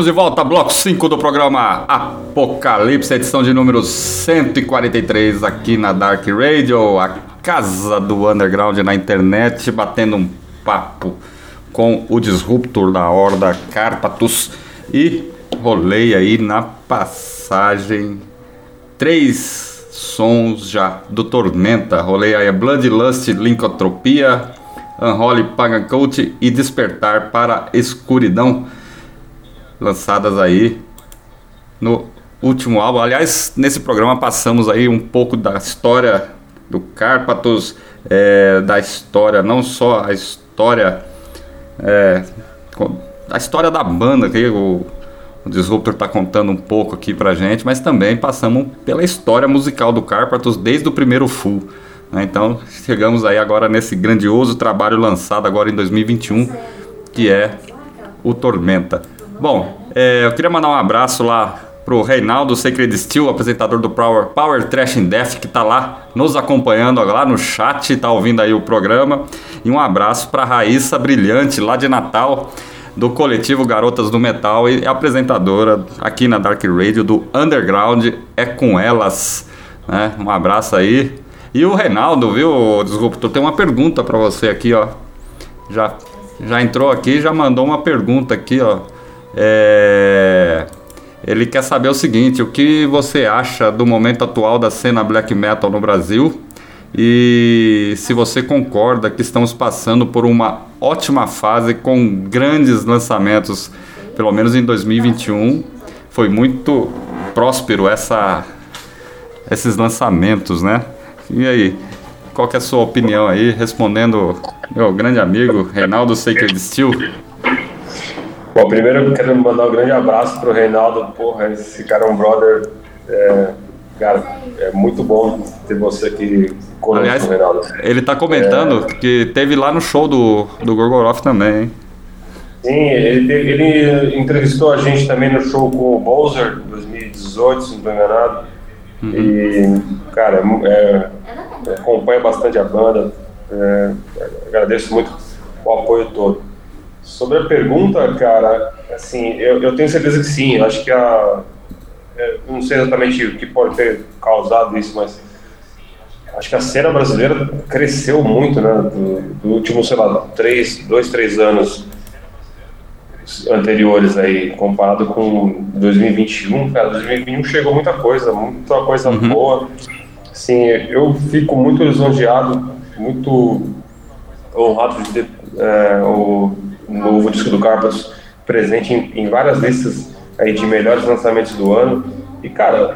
Estamos de volta, bloco 5 do programa Apocalipse, edição de número 143 aqui na Dark Radio, a casa do underground na internet, batendo um papo com o Disruptor da Horda Carpatus e rolei aí na passagem três sons já do Tormenta, rolei aí a Bloodlust, Linkotropia, Unholy Pagan Cult e Despertar para a Escuridão lançadas aí no último álbum. Aliás, nesse programa passamos aí um pouco da história do Carpatos, é, da história, não só a história, é, a história da banda que o, o Disruptor está contando um pouco aqui pra gente, mas também passamos pela história musical do Carpatos desde o primeiro full. Né? Então chegamos aí agora nesse grandioso trabalho lançado agora em 2021, que é o Tormenta. Bom, é, eu queria mandar um abraço lá pro Reinaldo Sacred Steel, apresentador do Power, Power Trash in Death, que tá lá nos acompanhando lá no chat, tá ouvindo aí o programa. E um abraço pra Raíssa Brilhante, lá de Natal, do coletivo Garotas do Metal e apresentadora aqui na Dark Radio do Underground, é com elas. Né? Um abraço aí. E o Reinaldo, viu, Disruptor, tem uma pergunta para você aqui, ó. Já, já entrou aqui, já mandou uma pergunta aqui, ó. É... Ele quer saber o seguinte: o que você acha do momento atual da cena black metal no Brasil? E se você concorda que estamos passando por uma ótima fase com grandes lançamentos, pelo menos em 2021, foi muito próspero essa, esses lançamentos, né? E aí, qual é a sua opinião aí, respondendo meu grande amigo Reinaldo Sacred Steel? Bom, primeiro eu quero mandar um grande abraço pro Reinaldo. Porra, esse cara é um brother. É, cara, é muito bom ter você aqui conosco, Aliás, Reinaldo. ele tá comentando que teve lá no show do, do Gorgoroth também, hein? Sim, ele, ele entrevistou a gente também no show com o Bowser, em 2018, se não estou enganado. E, cara, é, é, acompanha bastante a banda. É, agradeço muito o apoio todo. Sobre a pergunta, cara, assim, eu, eu tenho certeza que sim. Eu acho que a. é, eu não sei exatamente o que pode ter causado isso, mas acho que a cena brasileira cresceu muito, né? Do, do último, sei lá, três, dois, três anos anteriores aí, comparado com 2021, cara, 2021 chegou muita coisa, muita coisa boa. Sim, eu fico muito lisonjeado, muito honrado de ter é, o novo disco do Carpas presente em, em várias listas aí de melhores lançamentos do ano. E, cara,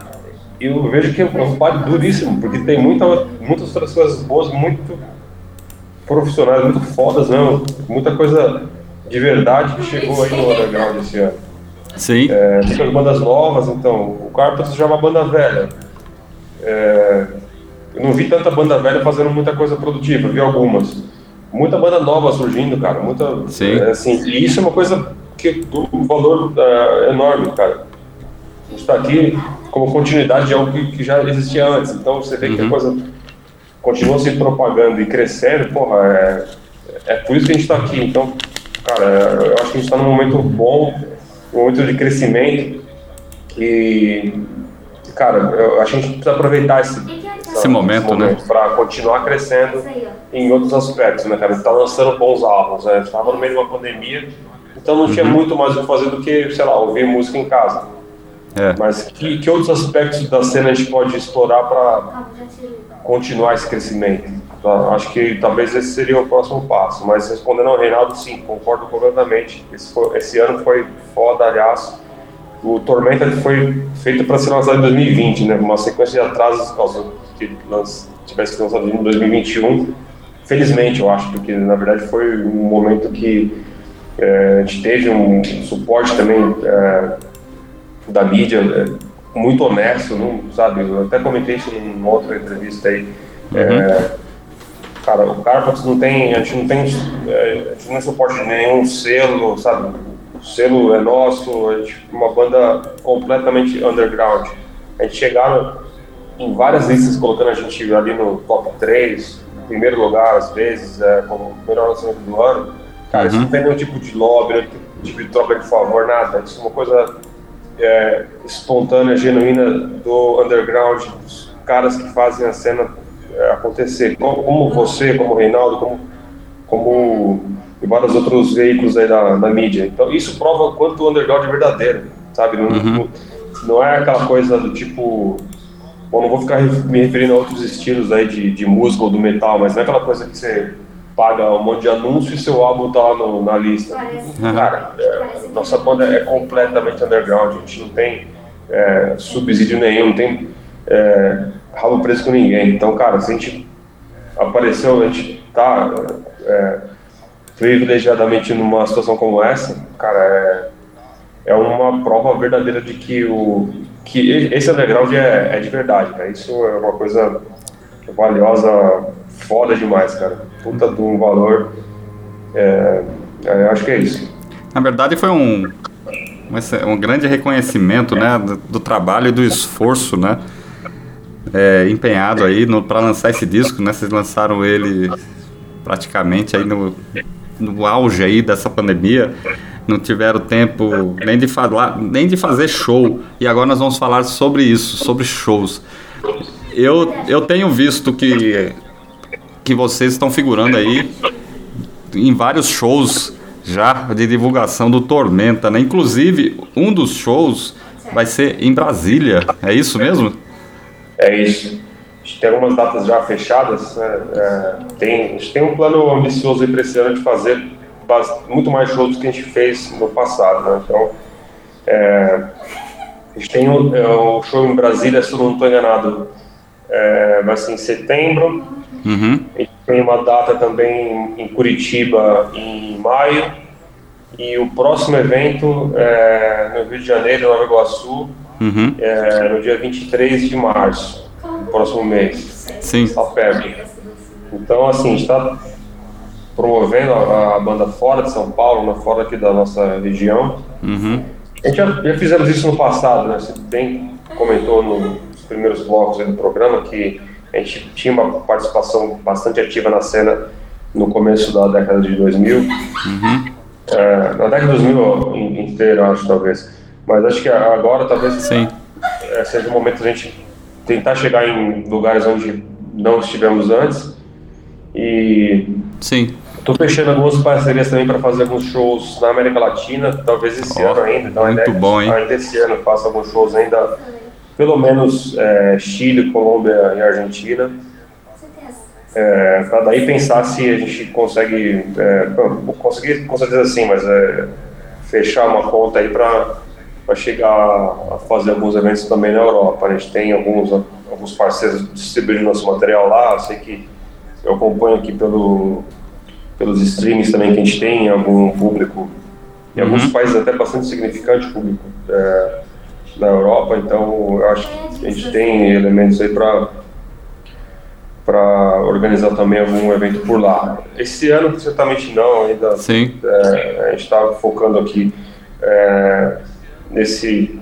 eu vejo que é um páreo duríssimo, porque tem muita, muitas outras coisas boas, muito profissionais, muito fodas mesmo, muita coisa de verdade que chegou aí no underground esse ano. Sim. É, muitas bandas novas, então, o Carpenters já é uma banda velha. É, eu não vi tanta banda velha fazendo muita coisa produtiva, vi algumas. Muita banda nova surgindo, cara, muita, Sim. é, assim, e isso é uma coisa que um valor é, enorme, cara. A gente está aqui como continuidade de algo que, que já existia antes, então você vê que a coisa continua se propagando e crescendo, porra, é, é por isso que a gente está aqui. Então, cara, eu acho que a gente está num momento bom, um momento de crescimento e, cara, eu acho que a gente precisa aproveitar esse, Esse momento, né? para continuar crescendo em outros aspectos, né, cara? A gente tá lançando bons álbuns, né? A gente tava no meio de uma pandemia, então não Uhum. tinha muito mais o que fazer do que, sei lá, ouvir música em casa. É. Mas que, que outros aspectos da cena a gente pode explorar para continuar esse crescimento? Tá? Acho que talvez esse seria o próximo passo. Mas respondendo ao Reinaldo, sim, concordo completamente. Esse, foi- esse ano foi foda, aliás. O Tormenta foi feito para ser lançado em 2020, né? Uma sequência de atrasos causou que tivesse lançado em 2021. Felizmente, eu acho, porque na verdade foi um momento que eh, a gente teve um suporte também eh, da mídia é, muito honesto, não, sabe? Eu até comentei isso numa outra entrevista aí. É, cara, o Carpax não tem, a gente não tem, é, a gente não suporte nenhum selo, sabe? O selo é nosso, a gente é uma banda completamente underground. A gente chegaram em várias listas colocando a gente ali no top 3, primeiro lugar às vezes, é, como o melhor lançamento do ano. Cara, isso não tem nenhum tipo de lobby, nenhum tipo de troca de favor, nada. Isso é uma coisa é, espontânea, genuína do underground, dos caras que fazem a cena é, acontecer. Como, como você, como o Reinaldo, como, como e vários outros veículos aí da, da mídia. Então isso prova o quanto o underground é verdadeiro, sabe? Não, não, não é aquela coisa do tipo. Bom, não vou ficar me referindo a outros estilos aí de, de música ou do metal, mas não é aquela coisa que você paga um monte de anúncio e seu álbum tá lá no, na lista. Cara, é, nossa banda é completamente underground, a gente não tem é, subsídio nenhum, não tem é, rabo preso com ninguém. Então, cara, se a gente apareceu, a gente tá é, privilegiadamente numa situação como essa, cara, é, é uma prova verdadeira de que, o, que esse underground é, é de verdade, cara. Isso é uma coisa valiosa, foda demais, cara. Puta de um valor. É, é, acho que é isso. Na verdade, foi um, um, um grande reconhecimento né, do, do trabalho e do esforço né, é, empenhado aí para lançar esse disco. Né, vocês lançaram ele praticamente aí no, no auge aí dessa pandemia. Não tiveram tempo nem de, falar, nem de fazer show. E agora nós vamos falar sobre isso, sobre shows. Eu, eu tenho visto que, que vocês estão figurando aí em vários shows já de divulgação do Tormenta, né? Inclusive, um dos shows vai ser em Brasília. É isso mesmo? É isso. A gente tem algumas datas já fechadas. né? É, tem, a gente tem um plano ambicioso para esse ano de fazer muito mais shows do que a gente fez no passado. Né? Então, é, a gente tem o, é, o show em Brasília, se eu não estou enganado, é, vai ser em setembro. Uhum. A gente tem uma data também em Curitiba em maio. E o próximo evento é no Rio de Janeiro, Nova Iguaçu, Uhum. é, no dia 23 de março, no próximo mês. Sim. Perto. Então, assim, a gente está promovendo a, a banda fora de São Paulo, né, fora aqui da nossa região. Uhum. A gente já, já fizemos isso no passado, né? Você bem comentou nos primeiros blocos do programa que a gente tinha uma participação bastante ativa na cena no começo da década de 2000. É, na década de 2000 in- inteira, acho, talvez. Mas acho que agora talvez Sim. é, seja o momento da gente tentar chegar em lugares onde não estivemos antes. E Sim. Estou fechando algumas parcerias também para fazer alguns shows na América Latina, talvez esse Ó, ano ainda. Então, muito ideia é bom, hein? Ainda esse ano faço alguns shows ainda, pelo menos é, Chile, Colômbia e Argentina. É, para daí pensar se a gente consegue, é, conseguir com certeza sim, mas é, fechar uma conta aí para chegar a fazer alguns eventos também na Europa. A gente tem alguns, alguns parceiros distribuindo nosso material lá, eu sei que eu acompanho aqui pelo, pelos streams também que a gente tem, algum público, em alguns países até bastante significante público é, na Europa, então eu acho que a gente tem elementos aí para para organizar também algum evento por lá. Esse ano certamente não, ainda Sim. é, a gente está focando aqui é, nesse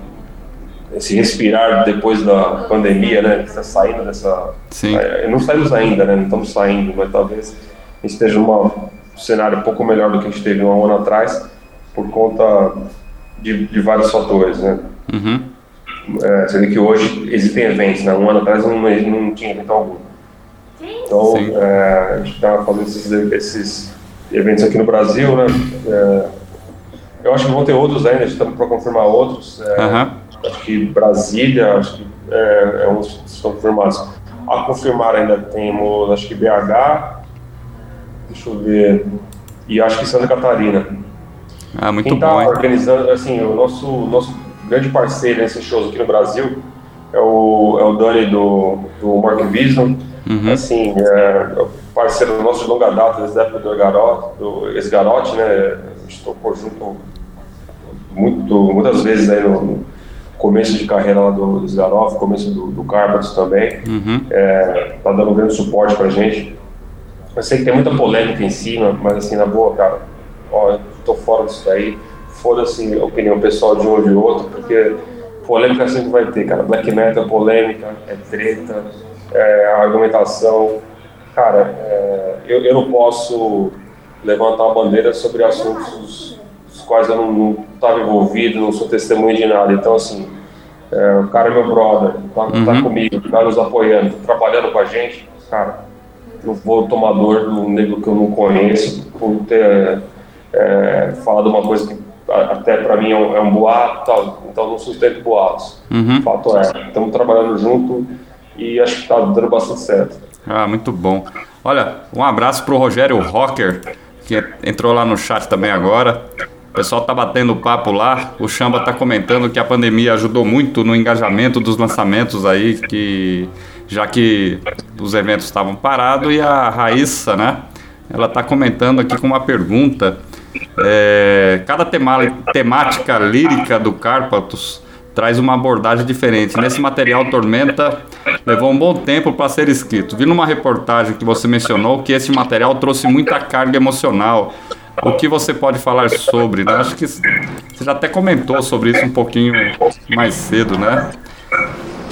esse respirar depois da pandemia, né? Está saindo dessa. Sim. É, não saímos ainda, né? Não estamos saindo, mas talvez esteja num cenário um pouco melhor do que a gente teve um ano atrás, por conta de, de vários fatores, né? Uhum. É, vê que hoje existem eventos, né? Um ano atrás não, não tinha evento algum. Então, é, a gente está fazendo esses, esses eventos aqui no Brasil, né? É, eu acho que vão ter outros ainda, está para confirmar outros. Aham. Acho que Brasília, acho que é, é que estão confirmados. A confirmar ainda temos, acho que BH, deixa eu ver, e acho que Santa Catarina. Ah, muito Quem bom, está hein? organizando, assim, o nosso, nosso grande parceiro nesses shows aqui no Brasil é o, é o Dani do, do Mark Vision. Uhum. Assim, é, é o parceiro nosso de longa data, desde a época do Esgarote, do Esgarote né? A gente tocou junto muito, muitas vezes aí no, no começo de carreira lá do Esgarote, começo do, do Carpathos também. Uhum. É, tá dando grande suporte pra gente. Eu sei que tem muita polêmica em cima, mas assim, na boa, cara, ó, eu tô fora disso daí. Foda-se a opinião pessoal de um ou de outro, porque polêmica sempre vai ter, cara. Black metal é polêmica, é treta, é argumentação. Cara, é, eu, eu não posso levantar a bandeira sobre assuntos os quais eu não estava envolvido, não sou testemunha de nada. Então, assim, é, o cara é meu brother, tá, Uhum. tá comigo, tá nos apoiando, tá trabalhando com a gente, cara, não vou tomar dor do nego que eu não conheço por ter é, falado uma coisa que até para mim é um, é um boato, tal, então eu não sustento boatos. Uhum. Fato é, estamos trabalhando junto e acho que tá dando bastante certo. Ah, muito bom. Olha, um abraço pro Rogério Rocker, que entrou lá no chat também agora. O pessoal tá batendo papo lá. O Chamba tá comentando que a pandemia ajudou muito no engajamento dos lançamentos aí, que já que os eventos estavam parados e a Raíssa, né? Ela tá comentando aqui com uma pergunta. É, cada tema- temática lírica do Cárpatos traz uma abordagem diferente. Nesse material Tormenta levou um bom tempo para ser escrito. Vi numa reportagem que você mencionou que esse material trouxe muita carga emocional. O que você pode falar sobre? Né? Acho que você já até comentou sobre isso um pouquinho mais cedo, né?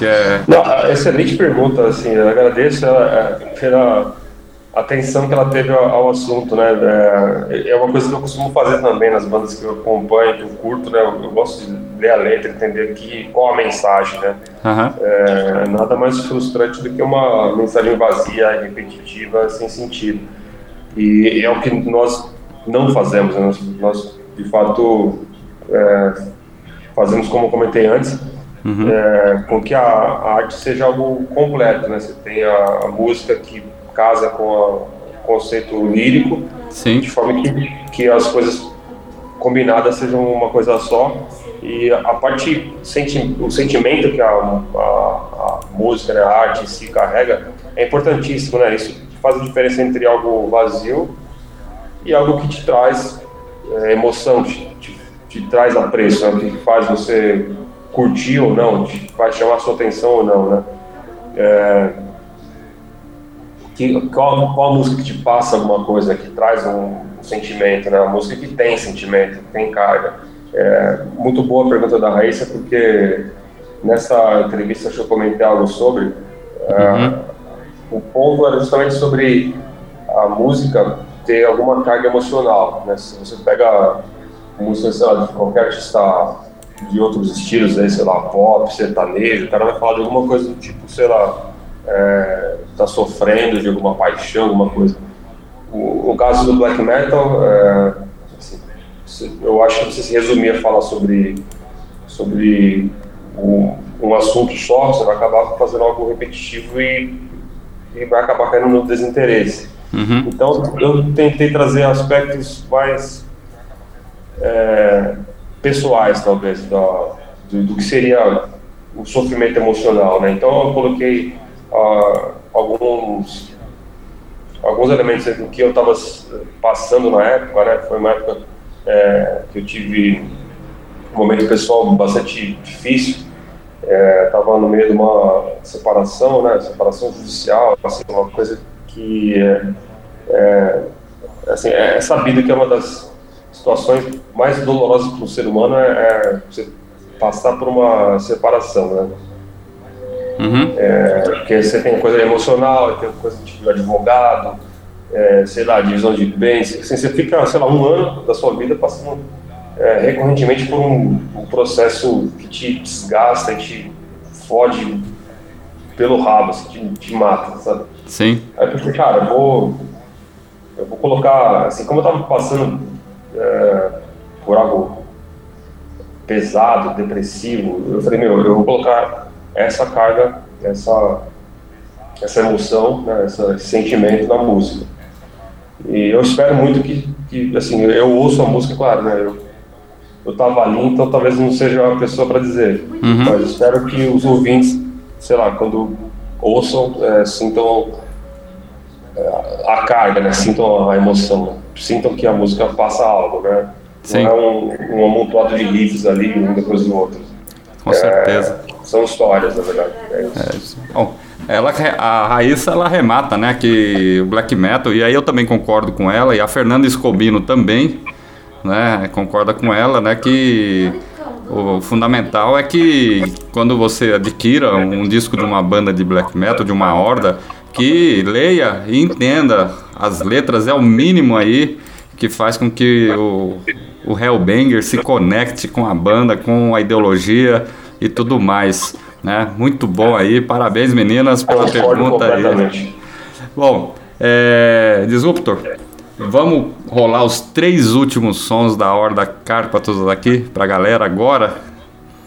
Que é, Não, excelente pergunta, assim, eu agradeço ela, é, pela atenção que ela teve ao, ao assunto, né, é, é uma coisa que eu costumo fazer também nas bandas que eu acompanho, que eu curto, né, eu, eu gosto de ler a letra, entender que, qual a mensagem, né, aham, é, nada mais frustrante do que uma mensagem vazia, repetitiva, sem sentido. E é o que nós não fazemos, né? nós, nós, de fato é, fazemos como eu comentei antes, é, com que a, a arte seja algo completo, né? Você tem a, a música que casa com a- o conceito lírico, sim, de forma que, que as coisas combinadas sejam uma coisa só e a parte senti o sentimento que a, a, música, né, a arte em si carrega é importantíssimo, né? Isso faz a diferença entre algo vazio e algo que te traz é, emoção, te, te, te traz apreço, né? que faz você curtir ou não, te faz chamar sua atenção ou não, né? É, que, qual, qual a música que te passa alguma coisa, que traz um, um sentimento, né? A música que tem sentimento, que tem carga. É, muito boa a pergunta da Raíssa, porque nessa entrevista eu comentei algo sobre. é, o ponto era justamente sobre a música ter alguma carga emocional, né? Se você pega música, sei lá, de qualquer artista de outros estilos, aí, sei lá, pop, sertanejo, o cara vai falar de alguma coisa do tipo, sei lá, é, tá sofrendo de alguma paixão, alguma coisa. O, o caso do black metal, é, assim, eu acho que você se resumir a falar sobre, sobre um, um assunto só, você vai acabar fazendo algo repetitivo e, e vai acabar caindo no desinteresse. uhum, Então, eu tentei trazer aspectos mais é, pessoais, talvez, da, do, do que seria o sofrimento emocional, né? Então, eu coloquei ah, alguns alguns elementos do que eu estava passando na época, né? Foi uma época é, que eu tive um momento pessoal bastante difícil. Estava no meio de uma separação, né? Separação judicial, assim, uma coisa que é, é, assim, é sabido que é uma das situações mais dolorosas para o ser humano é, é você passar por uma separação, né? uhum, É, porque você tem coisa emocional, tem coisa de advogado, é, sei lá, divisão de bens. Assim, você fica, sei lá, um ano da sua vida passando é, recorrentemente por um, um processo que te desgasta e te fode pelo rabo, assim, te, te mata, sabe? sim, Aí eu pensei, cara, eu vou, eu vou colocar, assim, como eu tava passando é, por algo pesado, depressivo, eu falei, meu, eu vou colocar essa carga, essa, essa emoção, né, essa- esse sentimento na música. E eu espero muito que, que assim, eu ouço a música, claro, né, eu, eu tava ali, então talvez não seja a pessoa para dizer, Uhum. mas espero que os ouvintes, sei lá, quando ouçam, é, sintam é, a carga, né? Sintam a emoção, né? Sintam que a música passa algo, né? Sim. Não é um, um amontoado de riffs ali, um depois do outro. com certeza. São histórias, na verdade. É isso. Bom, ela, a Raíssa ela remata, né, que o black metal, e aí eu também concordo com ela, e a Fernanda Escobino também, né, concorda com ela, né, que o fundamental é que quando você adquira um disco de uma banda de black metal, de uma horda, que leia e entenda as letras, é o mínimo aí, que faz com que o, o Hellbanger se conecte com a banda, com a ideologia e tudo mais. Né? Muito bom aí, parabéns meninas pela pergunta aí. Bom, é, Disruptor, vamos rolar os três últimos sons da Horda Cárpatos aqui pra galera agora.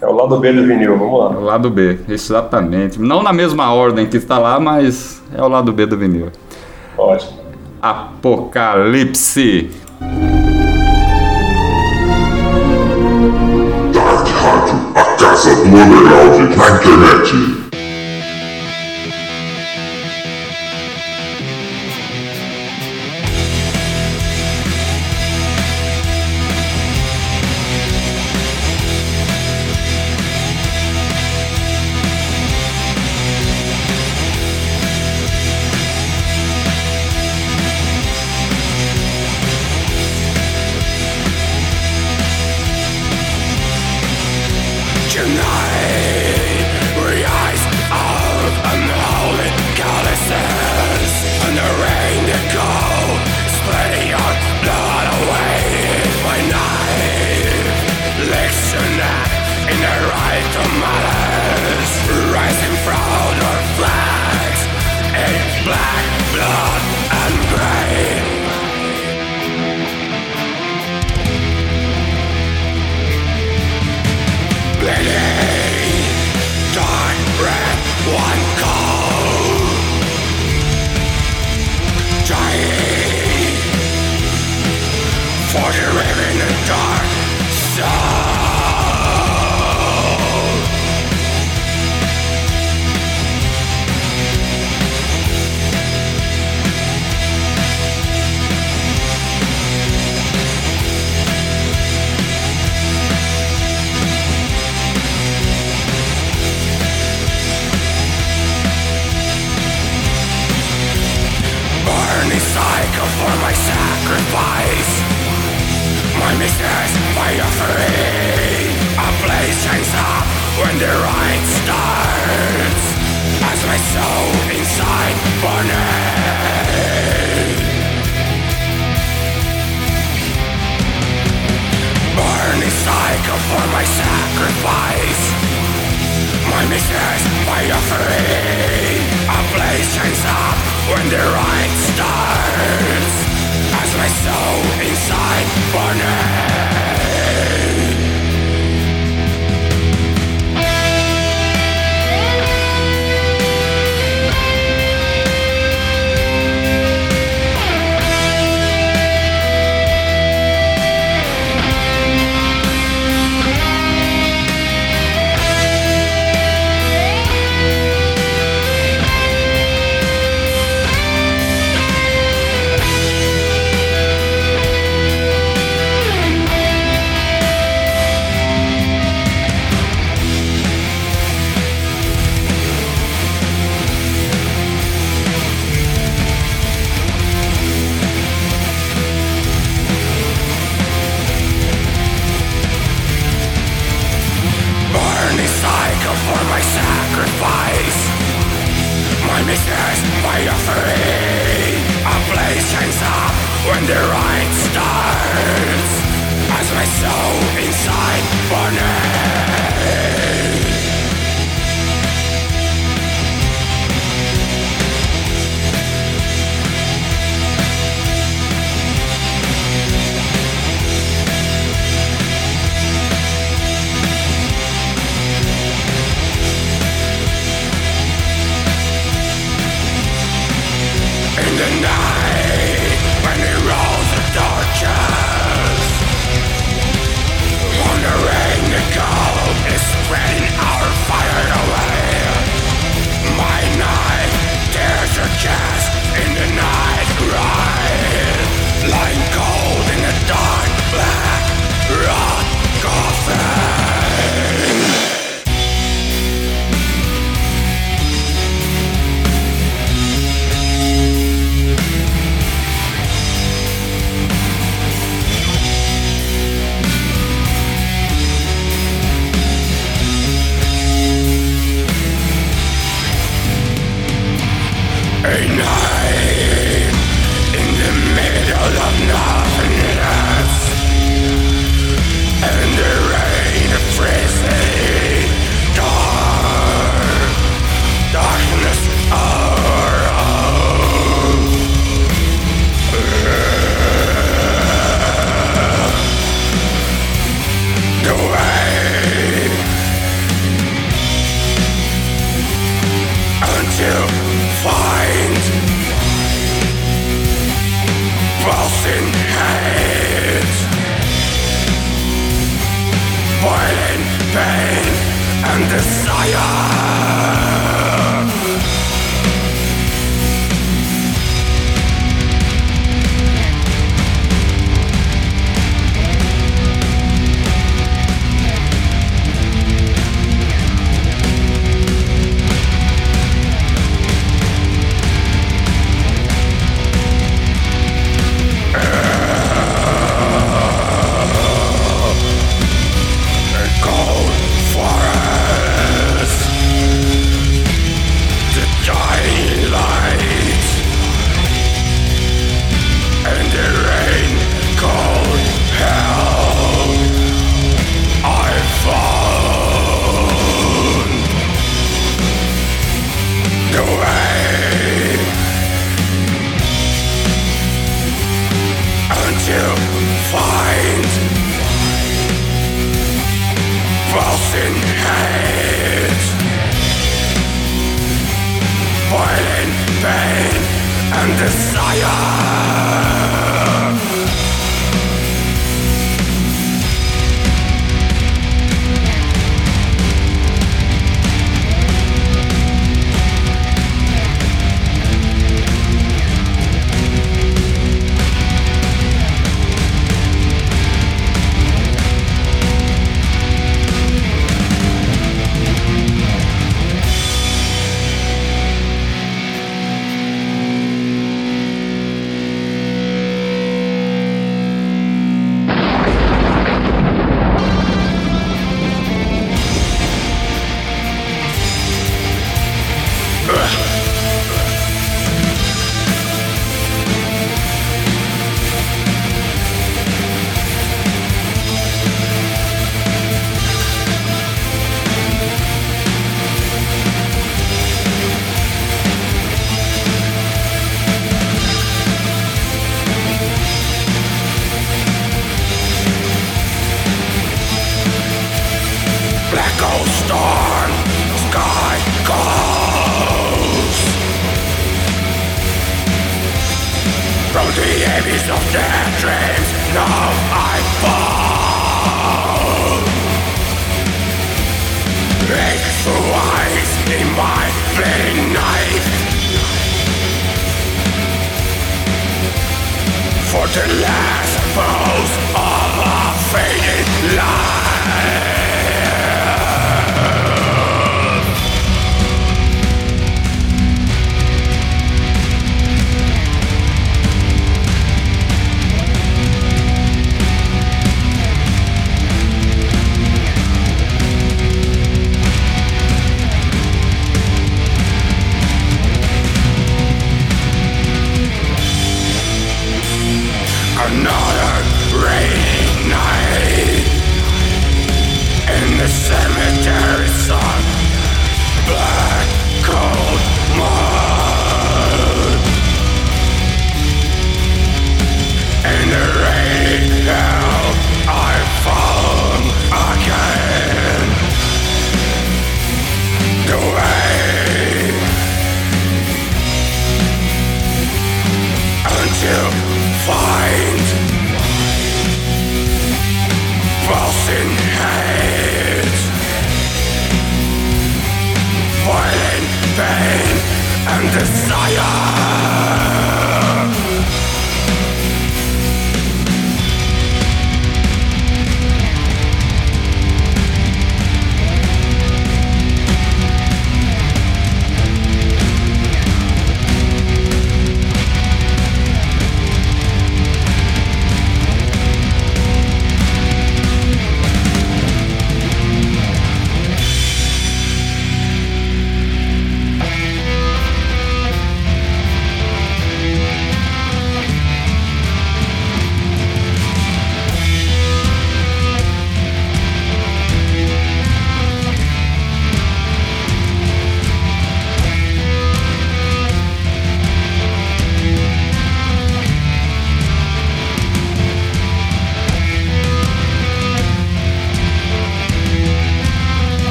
É o lado B do vinil, vamos lá. O lado B, exatamente. Não na mesma ordem que está lá, mas é o lado B do vinil. Ótimo. Apocalipse. Dark Rádio, a casa do underground na internet.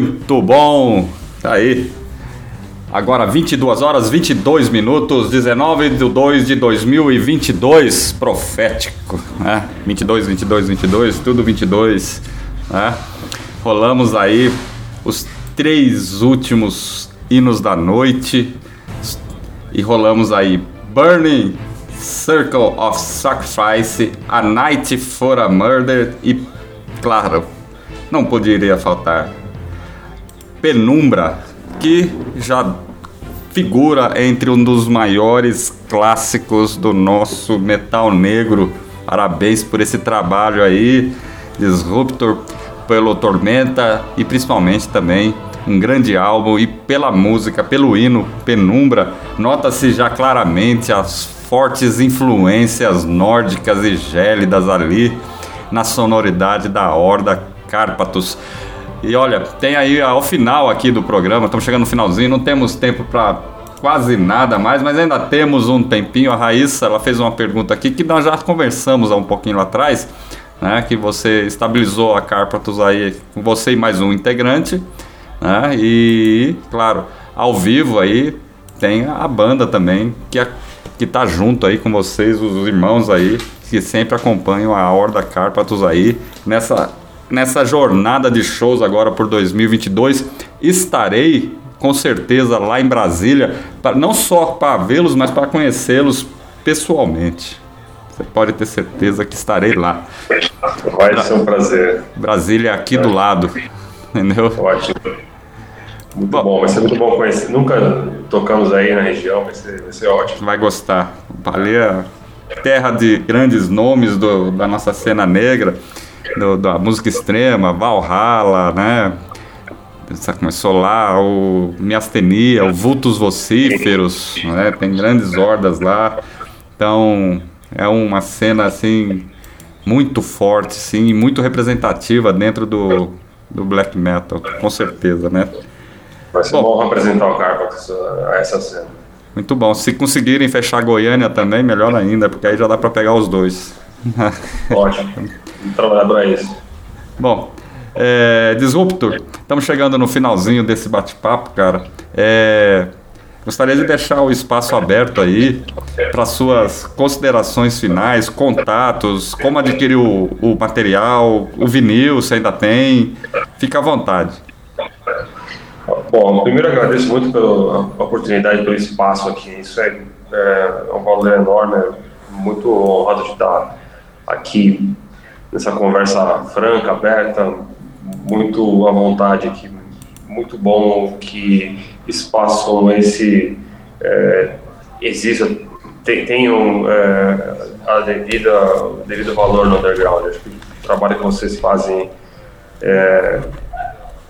Muito bom. Tá aí. Agora 22 horas 22 minutos, 19 de 2 de 2022, profético, né? 22, 22, 22, tudo 22, né? Rolamos aí os três últimos hinos da noite e rolamos aí Burning Circle of Sacrifice, A Night for a Murder e, claro, não poderia faltar Penumbra, que já figura entre um dos maiores clássicos do nosso metal negro. Parabéns por esse trabalho aí, Disruptor, pelo Tormenta e principalmente também um grande álbum e pela música, pelo hino Penumbra, nota-se já claramente as fortes influências nórdicas e gélidas ali na sonoridade da Horda Cárpatos. E olha, tem aí ao final aqui do programa, estamos chegando no finalzinho, não temos tempo para quase nada mais, mas ainda temos um tempinho. A Raíssa, ela fez uma pergunta aqui que nós já conversamos há um pouquinho lá atrás, né? Que você estabilizou a Carpatos aí com você e mais um integrante, né? E, claro, ao vivo aí tem a banda também que é, que tá junto aí com vocês, os irmãos aí que sempre acompanham a Horda Carpatos aí nessa nessa jornada de shows agora por 2022. Estarei com certeza lá em Brasília, pra, não só para vê-los, mas para conhecê-los pessoalmente. Você pode ter certeza que estarei lá. Vai ser um prazer. Brasília é aqui do lado, entendeu? Ótimo. Muito bom, bom, vai ser muito bom conhecer. Nunca tocamos aí na região, vai ser, vai ser ótimo. Vai gostar. Baleia, terra de grandes nomes do, da nossa cena negra do, da música extrema, Valhalla, né? Começou lá o Miastenia, o Vultus Vocíferos, né? Tem grandes hordas lá. Então, é uma cena assim muito forte, sim, muito representativa dentro do, do black metal, com certeza, né? Vai ser bom, bom representar o Carpax a essa cena. Muito bom. Se conseguirem fechar Goiânia também, melhor ainda, porque aí já dá para pegar os dois. Ótimo. <laughs> trabalhar para isso. Bom, é, Disruptor, estamos chegando no finalzinho desse bate-papo, cara. É, gostaria de deixar o espaço aberto aí para suas considerações finais, contatos, como adquirir o, o material, o vinil, se ainda tem. Fica à vontade. Bom, primeiro agradeço muito pela oportunidade, pelo espaço aqui. Isso é, é um valor enorme, muito honrado de estar aqui nessa conversa franca, aberta, muito à vontade aqui. Muito bom que espaço como esse é, exista, tenham é, a devida, o devido valor no underground. Acho que o trabalho que vocês fazem é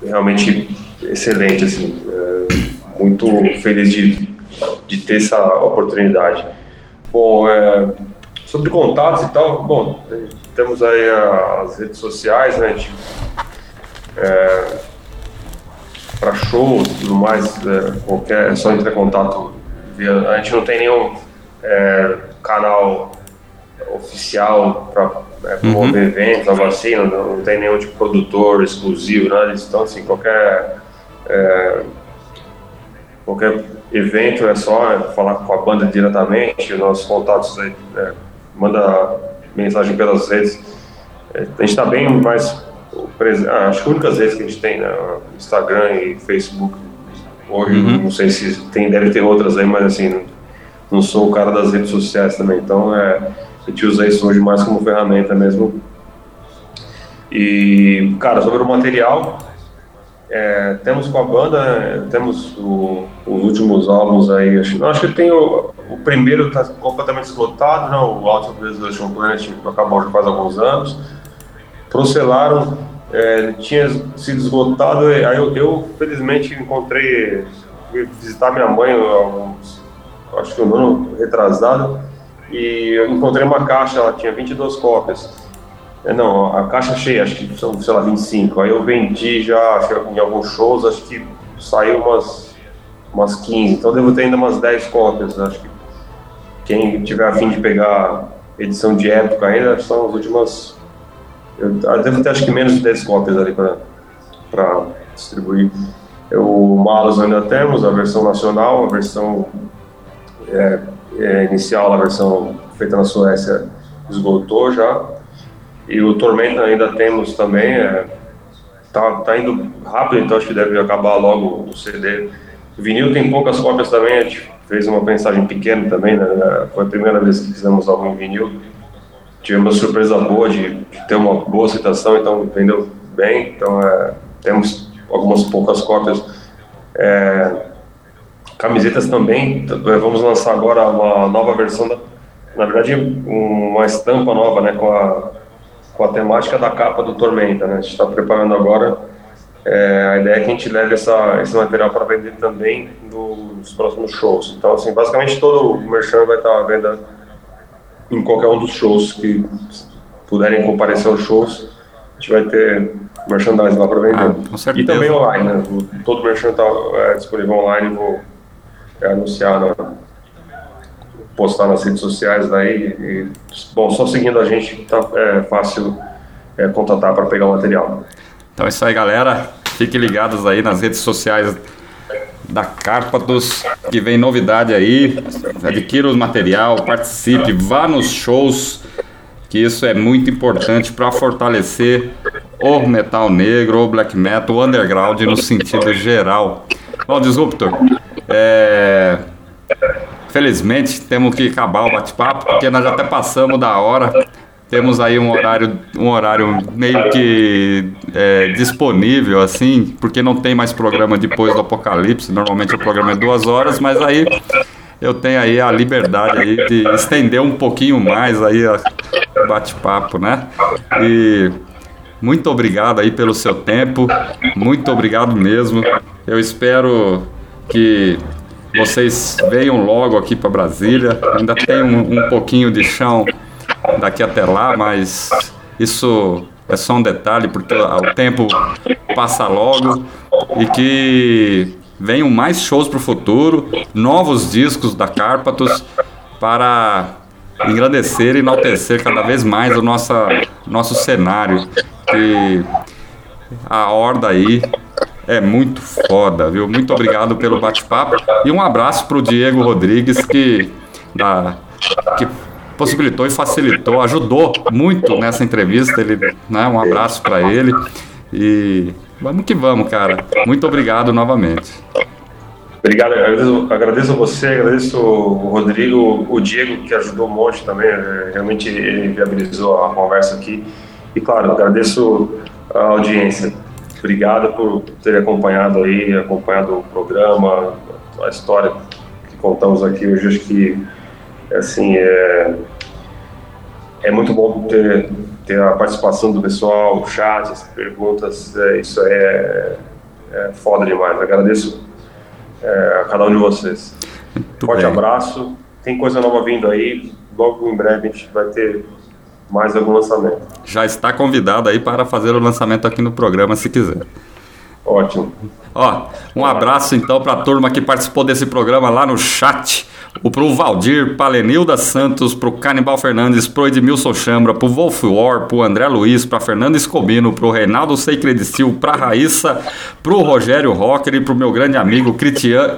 realmente excelente, assim, é, muito feliz de, de ter essa oportunidade. Bom, é, sobre contatos e tal, bom, temos aí as redes sociais, né? Gente, é, para shows e tudo mais, é, qualquer, é só entrar em contato via. A gente não tem nenhum é, canal oficial para é, promover uhum. eventos, algo assim, não, não, tem nenhum tipo produtor exclusivo, nada disso. Então, assim, qualquer. É, qualquer evento é só falar com a banda diretamente, nossos contatos aí, é, manda mensagem pelas redes. É, a gente está bem mais. Ah, acho que as únicas redes que a gente tem, né? Instagram e Facebook. Hoje, uhum. não sei se tem, deve ter outras aí, mas assim, não sou o cara das redes sociais também. Então, é, a gente usa isso hoje mais como ferramenta mesmo. E, cara, sobre o material, é, temos com a banda, temos o, os últimos álbuns aí, acho, acho que tem o, o primeiro está completamente esgotado, né, o Out of Desolation Planet acabou já faz alguns anos. Procelaram, é, tinha sido esgotado, aí eu, eu, felizmente encontrei, fui visitar minha mãe, alguns, acho que um ano retrasado, e eu encontrei uma caixa, ela tinha 22 cópias. É, não, a caixa cheia, acho que são, sei lá, 25. Aí eu vendi já em alguns shows, acho que saiu umas, umas 15, então devo ter ainda umas 10 cópias. Acho que quem tiver a fim de pegar edição de época ainda, são as últimas. Eu, eu devo ter acho que menos de 10 cópias ali para distribuir. O Malus ainda temos, a versão nacional, a versão é, é, inicial, a versão feita na Suécia esgotou já. E o Tormenta ainda temos também, é, tá, tá indo rápido, então acho que deve acabar logo o CD. O vinil tem poucas cópias também, a gente fez uma pensagem pequena também, né? Foi a primeira vez que fizemos algo em vinil. Tivemos uma surpresa boa de, ter uma boa citação, então vendeu bem. Então é, temos algumas poucas cópias. É, camisetas também, vamos lançar agora uma nova versão da, na verdade, uma estampa nova, né, com a, com a temática da capa do Tormenta, né, a gente está preparando agora, é, a ideia é que a gente leve essa, esse material para vender também nos próximos shows, então, assim, basicamente todo o merchan vai estar à venda em qualquer um dos shows que puderem comparecer aos shows, a gente vai ter merchandising lá para vender. Ah, e também online, né, todo o merchan está é, disponível online, vou é, anunciar na, postar nas redes sociais daí. E, bom, só seguindo a gente tá é fácil é, contatar para pegar o material. Então é isso aí, galera. Fiquem ligados aí nas redes sociais da Cárpatos, que vem novidade aí. Adquira o material, participe, vá nos shows, que isso é muito importante para fortalecer o metal negro, o black metal, o underground no sentido geral. Bom, Disruptor, é, Felizmente, temos que acabar o bate-papo, porque nós já até passamos da hora. Temos aí um horário, um horário meio que é, disponível, assim, porque não tem mais programa depois do Apocalipse. Normalmente o programa é duas horas, mas aí eu tenho aí a liberdade aí de estender um pouquinho mais aí o bate-papo, né? E muito obrigado aí pelo seu tempo, muito obrigado mesmo. Eu espero que vocês venham logo aqui para Brasília. Ainda tem um, um pouquinho de chão daqui até lá, mas isso é só um detalhe, porque o tempo passa logo e que venham mais shows para o futuro, novos discos da Cárpatos para engrandecer e enaltecer cada vez mais o nossa, nosso cenário. Que a horda aí é muito foda, viu? Muito obrigado pelo bate-papo. E um abraço pro Diego Rodrigues, que, da, que possibilitou e facilitou, ajudou muito nessa entrevista. Ele, né, um abraço para ele. E vamos que vamos, cara. Muito obrigado novamente. Obrigado, agradeço, agradeço você, agradeço o Rodrigo, o Diego, que ajudou um monte também. É, realmente ele viabilizou a conversa aqui. E claro, agradeço a audiência. Obrigado por ter acompanhado aí, acompanhado o programa, a história que contamos aqui hoje. Acho que, assim, é, é muito bom ter, ter a participação do pessoal, o chat, as perguntas. É, isso é, é foda demais. Agradeço é, a cada um de vocês. Muito Forte bem. abraço. Tem coisa nova vindo aí. Logo em breve a gente vai ter mais algum lançamento. Já está convidado aí para fazer o lançamento aqui no programa, se quiser. Ótimo. Ó, um abraço então para a turma que participou desse programa lá no chat. O pro Valdir, Palenilda Santos, pro Canibal Fernandes, pro Edmilson Chambra, pro Wolf War, pro André Luiz, pra Fernando Escobino, pro Reinaldo Seicredicil, pra Raíssa, pro Rogério Rocker e pro meu grande amigo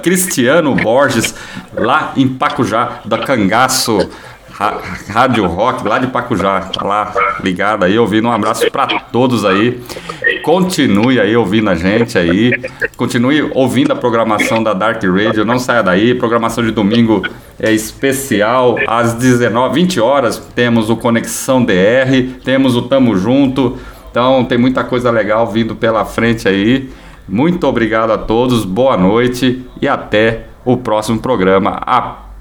Cristiano Borges, lá em Pacujá, da Cangaço. Rádio Rock lá de Pacujá, tá lá ligado aí, ouvindo. Um abraço para todos aí. Continue aí ouvindo a gente aí. Continue ouvindo a programação da Dark Radio. Não saia daí. Programação de domingo é especial. Às 19, 20 horas temos o Conexão DR, temos o Tamo Junto. Então tem muita coisa legal vindo pela frente aí. Muito obrigado a todos, boa noite e até o próximo programa.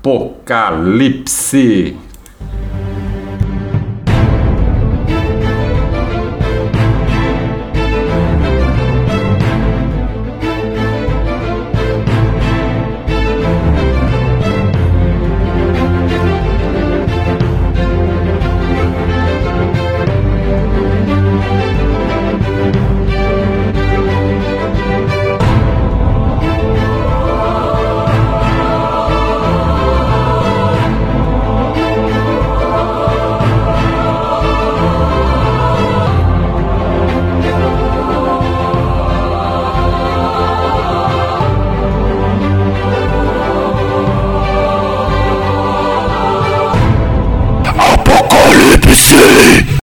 Apocalipse.